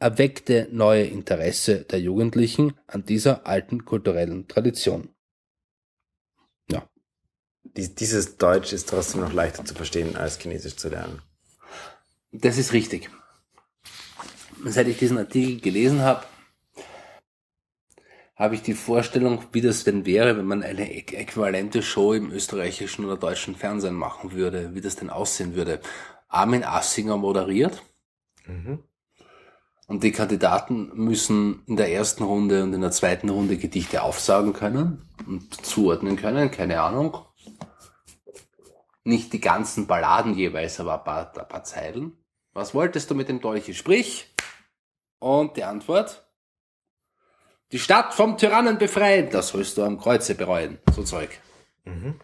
erweckte neue Interesse der Jugendlichen an dieser alten kulturellen Tradition. Ja. Dieses Deutsch ist trotzdem noch leichter zu verstehen, als Chinesisch zu lernen. Das ist richtig. Seit ich diesen Artikel gelesen habe, habe ich die Vorstellung, wie das denn wäre, wenn man eine äquivalente Show im österreichischen oder deutschen Fernsehen machen würde, wie das denn aussehen würde. Armin Assinger moderiert. Mhm. Und die Kandidaten müssen in der ersten Runde und in der zweiten Runde Gedichte aufsagen können und zuordnen können, keine Ahnung. Nicht die ganzen Balladen jeweils, aber ein paar, ein paar Zeilen. Was wolltest du mit dem Dolche? Sprich. Und die Antwort? Die Stadt vom Tyrannen befreien, das sollst du am Kreuze bereuen. So Zeug. Mhm.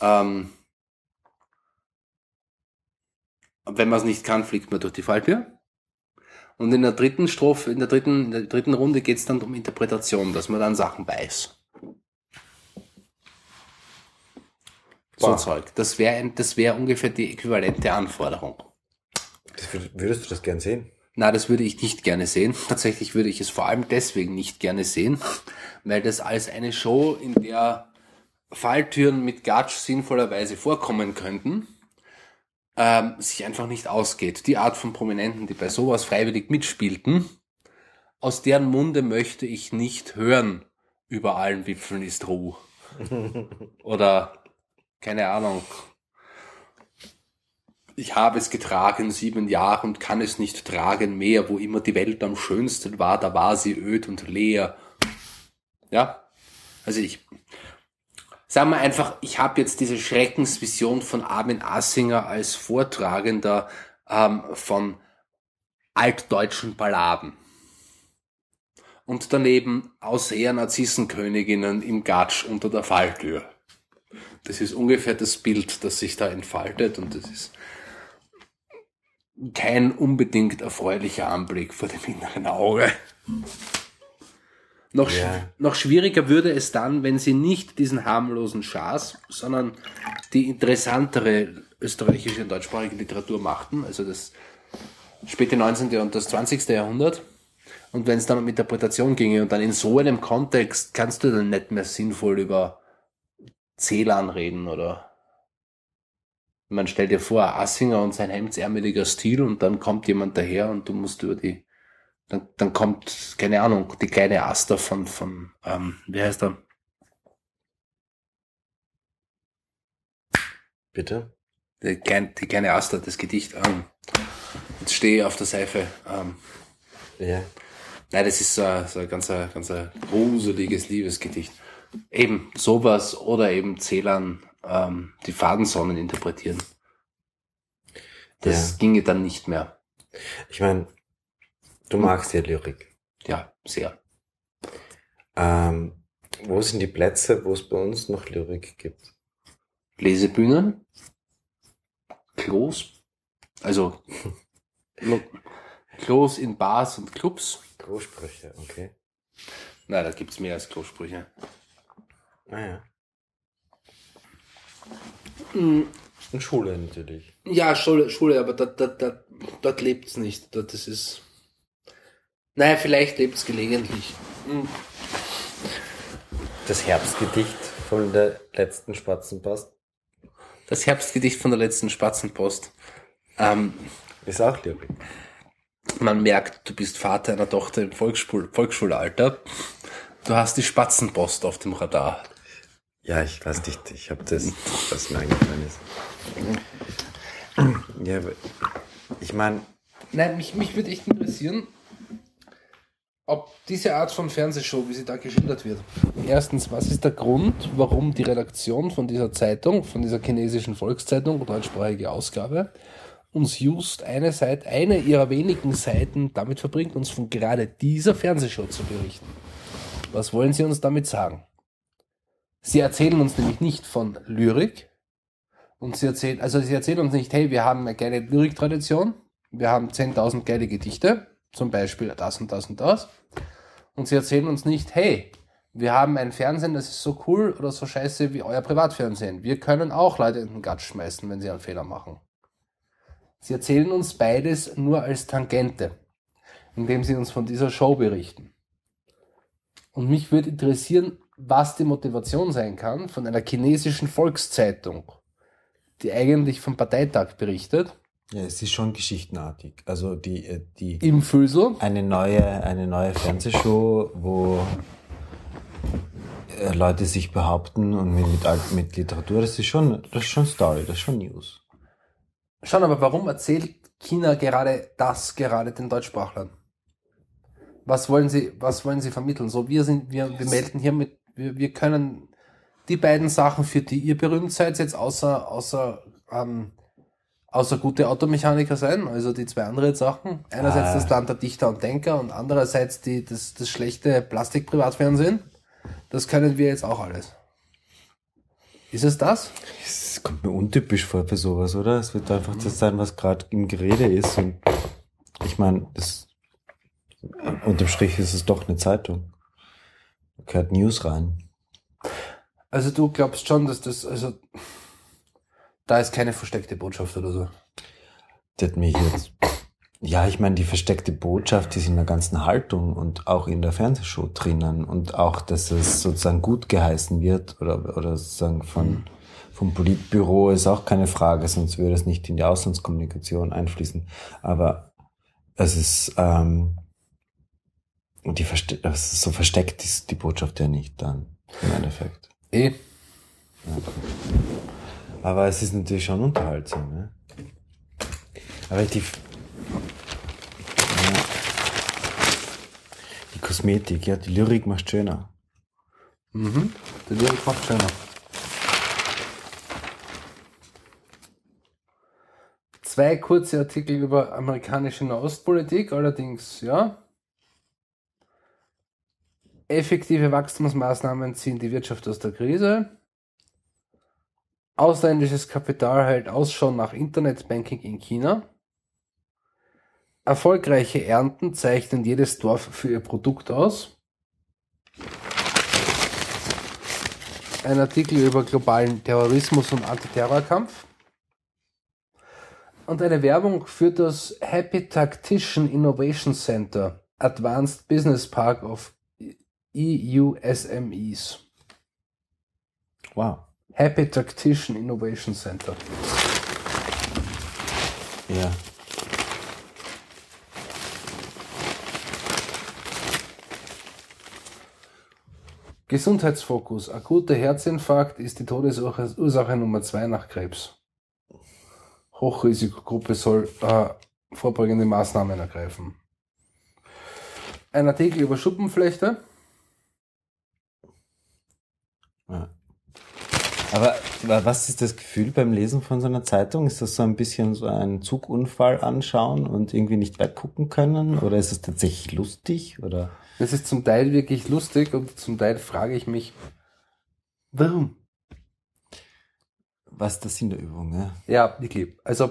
Ähm, wenn man es nicht kann, fliegt man durch die Falltür. Und in der dritten Strophe, in der dritten, in der dritten Runde geht es dann um Interpretation, dass man dann Sachen weiß. So Boah. Zeug. Das wäre das wär ungefähr die äquivalente Anforderung. würdest du das gern sehen? Na, das würde ich nicht gerne sehen. (laughs) Tatsächlich würde ich es vor allem deswegen nicht gerne sehen, weil das als eine Show, in der Falltüren mit Gatsch sinnvollerweise vorkommen könnten, ähm, sich einfach nicht ausgeht. Die Art von Prominenten, die bei sowas freiwillig mitspielten, aus deren Munde möchte ich nicht hören, über allen Wipfeln ist Ruhe. (laughs) Oder, keine Ahnung, ich habe es getragen sieben Jahre und kann es nicht tragen mehr. Wo immer die Welt am schönsten war, da war sie öd und leer. Ja, also ich, sagen wir einfach, ich habe jetzt diese Schreckensvision von Armin Assinger als Vortragender ähm, von altdeutschen Balladen. Und daneben Ausseher Narzissenköniginnen im Gatsch unter der Falltür. Das ist ungefähr das Bild, das sich da entfaltet und das ist kein unbedingt erfreulicher Anblick vor dem inneren Auge. Noch, ja. noch schwieriger würde es dann, wenn sie nicht diesen harmlosen Schaß, sondern die interessantere österreichische und deutschsprachige Literatur machten, also das späte 19. und das 20. Jahrhundert. Und wenn es dann um Interpretation ginge und dann in so einem Kontext kannst du dann nicht mehr sinnvoll über Zählern reden oder man stellt dir vor, Assinger und sein hemdsärmeliger Stil und dann kommt jemand daher und du musst über die, dann, dann kommt, keine Ahnung, die kleine Aster von, von, ähm, wie heißt er? Bitte? Die, die kleine Aster, das Gedicht, ähm, jetzt stehe ich auf der Seife, ähm, ja. Nein, das ist so, so ein ganz, ganz gruseliges Liebesgedicht. Eben sowas oder eben Zählern ähm, die Fadensonnen interpretieren. Das ja. ginge dann nicht mehr. Ich meine, du magst ja Lyrik. Ja, sehr. Ähm, wo sind die Plätze, wo es bei uns noch Lyrik gibt? Lesebühnen, Klos, also (laughs) Klos in Bars und Clubs. Klosprüche, okay. Na, da gibt's mehr als Klosprüche. Naja. Mhm. Und Schule natürlich. Ja, Schule, Schule aber dort, dort, dort, dort lebt es nicht. Dort, ist. Naja, vielleicht lebt es gelegentlich. Mhm. Das Herbstgedicht von der letzten Spatzenpost. Das Herbstgedicht von der letzten Spatzenpost. Ähm, ist auch Lyrik. Man merkt, du bist Vater einer Tochter im Volksschul Volksschulalter. Du hast die Spatzenpost auf dem Radar. Ja, ich weiß nicht, ich habe das, was mir eingefallen ist. Ja, ich meine. Nein, mich, mich würde echt interessieren, ob diese Art von Fernsehshow, wie sie da geschildert wird. Erstens, was ist der Grund, warum die Redaktion von dieser Zeitung, von dieser chinesischen Volkszeitung, deutschsprachige Ausgabe, uns just eine Seite, eine ihrer wenigen Seiten damit verbringt, uns von gerade dieser Fernsehshow zu berichten? Was wollen Sie uns damit sagen? Sie erzählen uns nämlich nicht von Lyrik. Und sie erzählen, also sie erzählen uns nicht, hey, wir haben eine geile Lyriktradition, wir haben 10.000 geile Gedichte, zum Beispiel das und das und das. Und sie erzählen uns nicht, hey, wir haben ein Fernsehen, das ist so cool oder so scheiße wie euer Privatfernsehen. Wir können auch Leute in den Gatsch schmeißen, wenn sie einen Fehler machen. Sie erzählen uns beides nur als Tangente, indem sie uns von dieser Show berichten. Und mich würde interessieren, was die Motivation sein kann von einer chinesischen Volkszeitung, die eigentlich vom Parteitag berichtet. Ja, es ist schon geschichtenartig. Also die, äh, die Im Füsel. eine neue, eine neue Fernsehshow, wo äh, Leute sich behaupten und mit, mit, Literatur, das ist schon, das ist schon Story, das ist schon News. Schon, aber warum erzählt China gerade das gerade den Deutschsprachlern? Was wollen sie, was wollen sie vermitteln? So, wir sind, wir, wir melden hier mit, wir, wir können die beiden Sachen, für die ihr berühmt seid, jetzt außer, außer, ähm, außer gute Automechaniker sein, also die zwei anderen Sachen. Einerseits Ah. das Land der Dichter und Denker und andererseits die, das, das schlechte Plastik-Privatfernsehen. Das können wir jetzt auch alles. Ist es das? Es kommt mir untypisch vor für sowas, oder? Es wird einfach das sein, was gerade im Gerede ist. Und ich meine, unterm Strich ist es doch eine Zeitung. Gehört News rein. Also du glaubst schon, dass das, also da ist keine versteckte Botschaft oder so. Das hat mich jetzt. Ja, ich meine, die versteckte Botschaft ist in der ganzen Haltung und auch in der Fernsehshow drinnen und auch, dass es sozusagen gut geheißen wird oder, oder sozusagen von, vom Politbüro ist auch keine Frage, sonst würde es nicht in die Auslandskommunikation einfließen. Aber es ist, ähm, die verste so versteckt ist die Botschaft ja nicht dann im Endeffekt. Eh. Aber es ist natürlich schon unterhaltsam, ne? Aber die, ja, die Kosmetik, ja, die Lyrik macht schöner. Mhm. Der Lyrik macht schöner. Zwei kurze Artikel über amerikanische Nahostpolitik, allerdings, ja. Effektive Wachstumsmaßnahmen ziehen die Wirtschaft aus der Krise. Ausländisches Kapital hält Ausschau nach Internetbanking in China. Erfolgreiche Ernten zeichnen jedes Dorf für ihr Produkt aus. Ein Artikel über globalen Terrorismus und Antiterrorkampf. Und eine Werbung für das Happy Tactician Innovation Center, Advanced Business Park of EU SMEs. Wow. Happy Tactician Innovation Center. Ja. Gesundheitsfokus. Akuter Herzinfarkt ist die Todesursache Ursache Nummer zwei nach Krebs. Hochrisikogruppe soll äh, vorbeugende Maßnahmen ergreifen. Ein Artikel über Schuppenflechte. Ja. Aber wa- was ist das Gefühl beim Lesen von so einer Zeitung? Ist das so ein bisschen so ein Zugunfall anschauen und irgendwie nicht weggucken können? Oder ist es tatsächlich lustig? Oder? Das ist zum Teil wirklich lustig und zum Teil frage ich mich, warum? Was ist der Sinn der Übung, ja? Ja, wirklich. Also,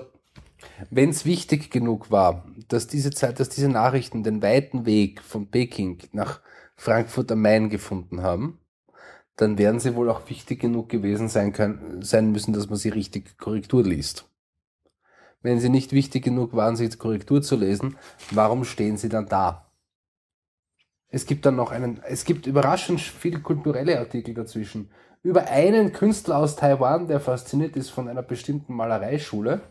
wenn es wichtig genug war, dass diese Zeit, dass diese Nachrichten den weiten Weg von Peking nach Frankfurt am Main gefunden haben, dann werden sie wohl auch wichtig genug gewesen sein können, sein müssen, dass man sie richtig Korrektur liest. Wenn sie nicht wichtig genug waren, sie Korrektur zu lesen, warum stehen sie dann da? Es gibt dann noch einen, es gibt überraschend viele kulturelle Artikel dazwischen. Über einen Künstler aus Taiwan, der fasziniert ist von einer bestimmten Malereischule,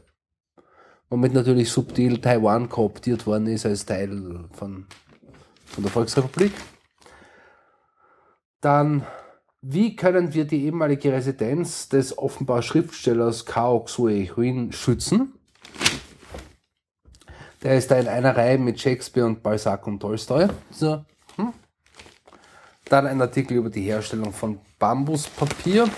womit natürlich subtil Taiwan kooptiert worden ist als Teil von, von der Volksrepublik. Dann, wie können wir die ehemalige Residenz des offenbar Schriftstellers Kao Xue Huin schützen? Der ist da in einer Reihe mit Shakespeare und Balzac und Tolstoi. So. Hm? Dann ein Artikel über die Herstellung von Bambuspapier.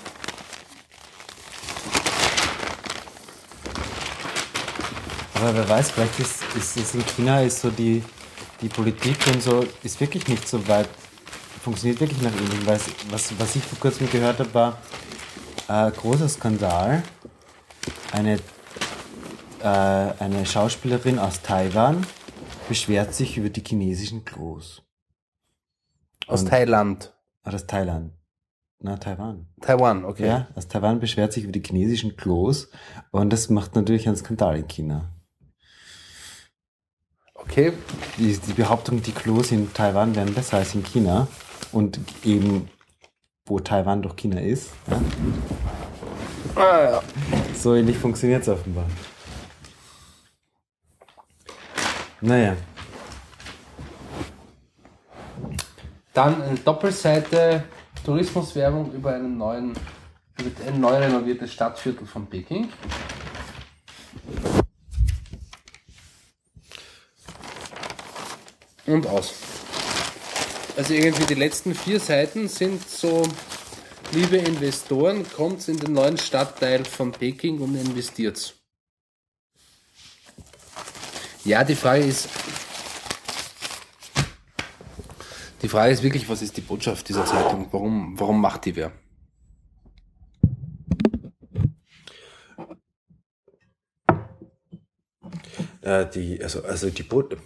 Aber wer weiß, vielleicht ist, ist, ist in China ist so die, die Politik und so ist wirklich nicht so weit funktioniert wirklich nach Indien, weil was, was ich vor kurzem gehört habe, war äh, großer Skandal. Eine, äh, eine Schauspielerin aus Taiwan beschwert sich über die chinesischen Klos. Aus Und- Thailand. Ah, ist Thailand. Na, Taiwan. Taiwan, okay. Ja, aus Taiwan beschwert sich über die chinesischen Klos und das macht natürlich einen Skandal in China. Okay. Die, die Behauptung, die Klos in Taiwan wären besser als in China und eben wo Taiwan doch China ist, ja, Ah, ja. so ähnlich funktioniert es offenbar. Naja, Dann eine Doppelseite Tourismuswerbung über einen neuen, über ein neu renoviertes Stadtviertel von Peking. Und aus. Also irgendwie die letzten vier Seiten sind so, liebe Investoren, kommt in den neuen Stadtteil von Peking und investiert. Ja, die Frage ist, die Frage ist wirklich, was ist die Botschaft dieser Zeitung? Warum, warum macht die wer? äh, die, also, also die Boot.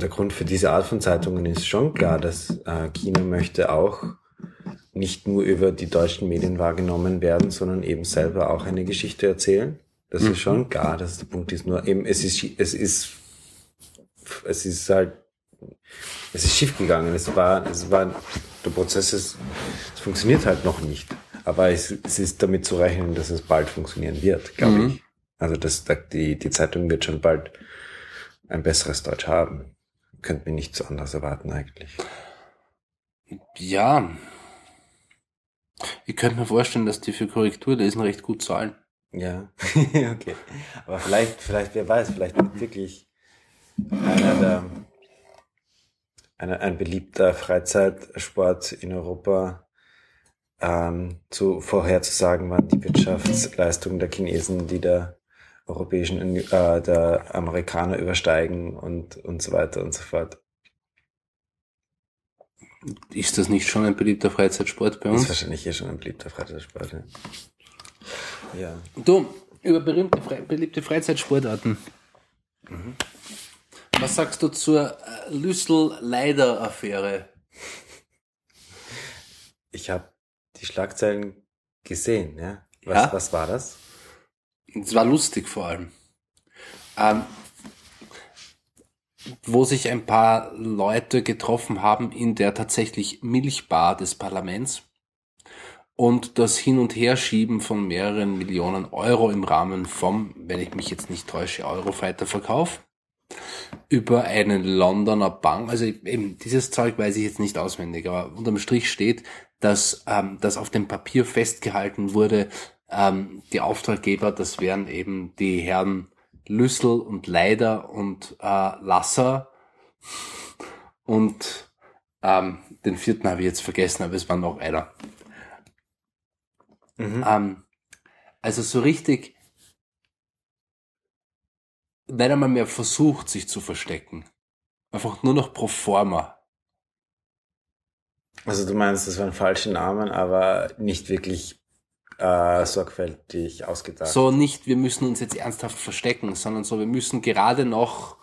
Der Grund für diese Art von Zeitungen ist schon klar, dass äh, China möchte auch nicht nur über die deutschen Medien wahrgenommen werden, sondern eben selber auch eine Geschichte erzählen. Das ist schon klar, dass der Punkt ist. Nur eben, es ist, es ist, es ist halt, es ist schief gegangen. Es war, es war, der Prozess ist, es funktioniert halt noch nicht. Aber es, es ist damit zu rechnen, dass es bald funktionieren wird, glaube Mhm. ich. Also das, die, die Zeitung wird schon bald ein besseres Deutsch haben. Könnte mir nichts anderes erwarten eigentlich. Ja. Ich könnte mir vorstellen, dass die für Korrekturlesen recht gut zahlen. Ja, (laughs) okay. Aber vielleicht, vielleicht, wer weiß, vielleicht wird wirklich einer der, einer, ein beliebter Freizeitsport in Europa ähm, zu vorherzusagen, wann die Wirtschaftsleistungen der Chinesen die der europäischen, äh, der Amerikaner übersteigen und, und so weiter und so fort. Ist das nicht schon ein beliebter Freizeitsport bei Ist uns? wahrscheinlich hier schon ein beliebter Freizeitsport. Ja. ja. Du, über berühmte, Fre beliebte Freizeitsportarten. Was sagst du zur äh, Lüssel-Leider-Affäre? Ich habe die Schlagzeilen gesehen, ja. Was, Ja? was war das? Es war lustig vor allem. Ähm, wo sich ein paar Leute getroffen haben in der tatsächlich Milchbar des Parlaments und das Hin- und Herschieben von mehreren Millionen Euro im Rahmen vom, wenn ich mich jetzt nicht täusche, Eurofighter-Verkauf über einen Londoner Bank, also eben dieses Zeug weiß ich jetzt nicht auswendig, aber unterm Strich steht, dass ähm, das auf dem Papier festgehalten wurde, ähm, die Auftraggeber, das wären eben die Herren Lüssel und Leider und äh, Lasser (laughs) und ähm, den vierten habe ich jetzt vergessen, aber es war noch einer. Mhm. Ähm, also so richtig, nicht einmal mehr versucht, sich zu verstecken. Einfach nur noch pro forma. Also du meinst, das waren falsche Namen, aber nicht wirklich äh, sorgfältig ausgedacht. So nicht, wir müssen uns jetzt ernsthaft verstecken, sondern so, wir müssen gerade noch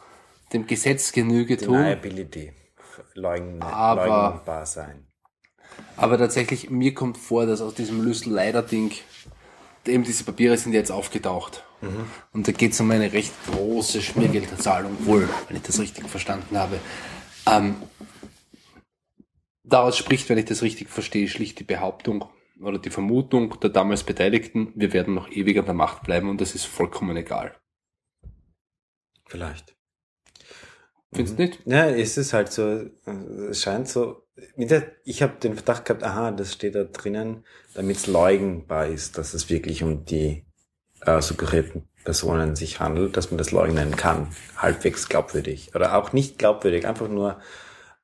dem Gesetz Genüge tun. Deniability. Leugnen, Aber- leugnbar sein. Aber tatsächlich, mir kommt vor, dass aus diesem Lüssel-Leider-Ding, eben diese Papiere sind jetzt aufgetaucht. Und da geht es um eine recht große Schmiergeldzahlung, wohl, wenn ich das richtig verstanden habe. Ähm, daraus spricht, wenn ich das richtig verstehe, schlicht die Behauptung oder die Vermutung der damals Beteiligten, wir werden noch ewig an der Macht bleiben und das ist vollkommen egal. Vielleicht. Findest du nicht? Ja, es ist halt so, es scheint so, ich habe den Verdacht gehabt, aha, das steht da drinnen, damit es leugnbar ist, dass es wirklich um die äh, suggerierten Personen sich handelt, dass man das leugnen kann, halbwegs glaubwürdig. Oder auch nicht glaubwürdig, einfach nur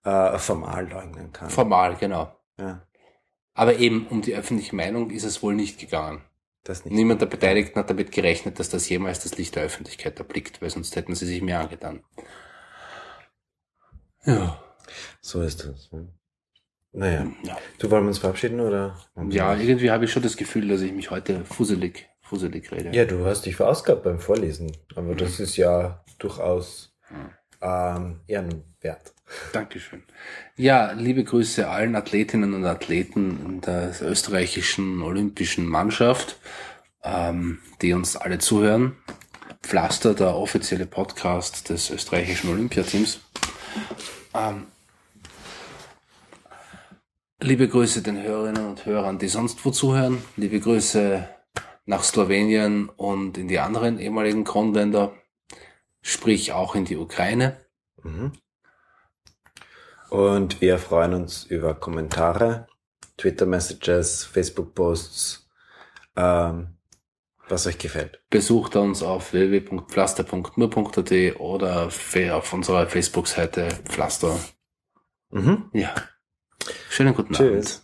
äh, formal leugnen kann. Formal, genau. ja, Aber eben um die öffentliche Meinung ist es wohl nicht gegangen. das nicht. Niemand der Beteiligten hat damit gerechnet, dass das jemals das Licht der Öffentlichkeit erblickt, weil sonst hätten sie sich mehr angetan. Ja. So ist das. ne? Naja. Ja, Du wollen wir uns verabschieden oder? ja irgendwie habe ich schon das Gefühl, dass ich mich heute fuselig, fuselig rede. Ja, du hast dich verausgabt beim Vorlesen. Aber das ist ja durchaus ähm, ehrenwert. Dankeschön. Ja, liebe Grüße allen Athletinnen und Athleten der österreichischen olympischen Mannschaft, ähm, die uns alle zuhören. Pflaster, der offizielle Podcast des österreichischen Olympiateams. Ähm, liebe Grüße den Hörerinnen und Hörern, die sonst wo zuhören. Liebe Grüße nach Slowenien und in die anderen ehemaligen Kronländer, sprich auch in die Ukraine. Mhm. Und wir freuen uns über Kommentare, Twitter-Messages, Facebook-Posts, ähm, was euch gefällt. Besucht uns auf www.pflaster.nur.at oder auf unserer Facebook-Seite Pflaster. Mhm. Ja. Schönen guten Tschüss. Abend.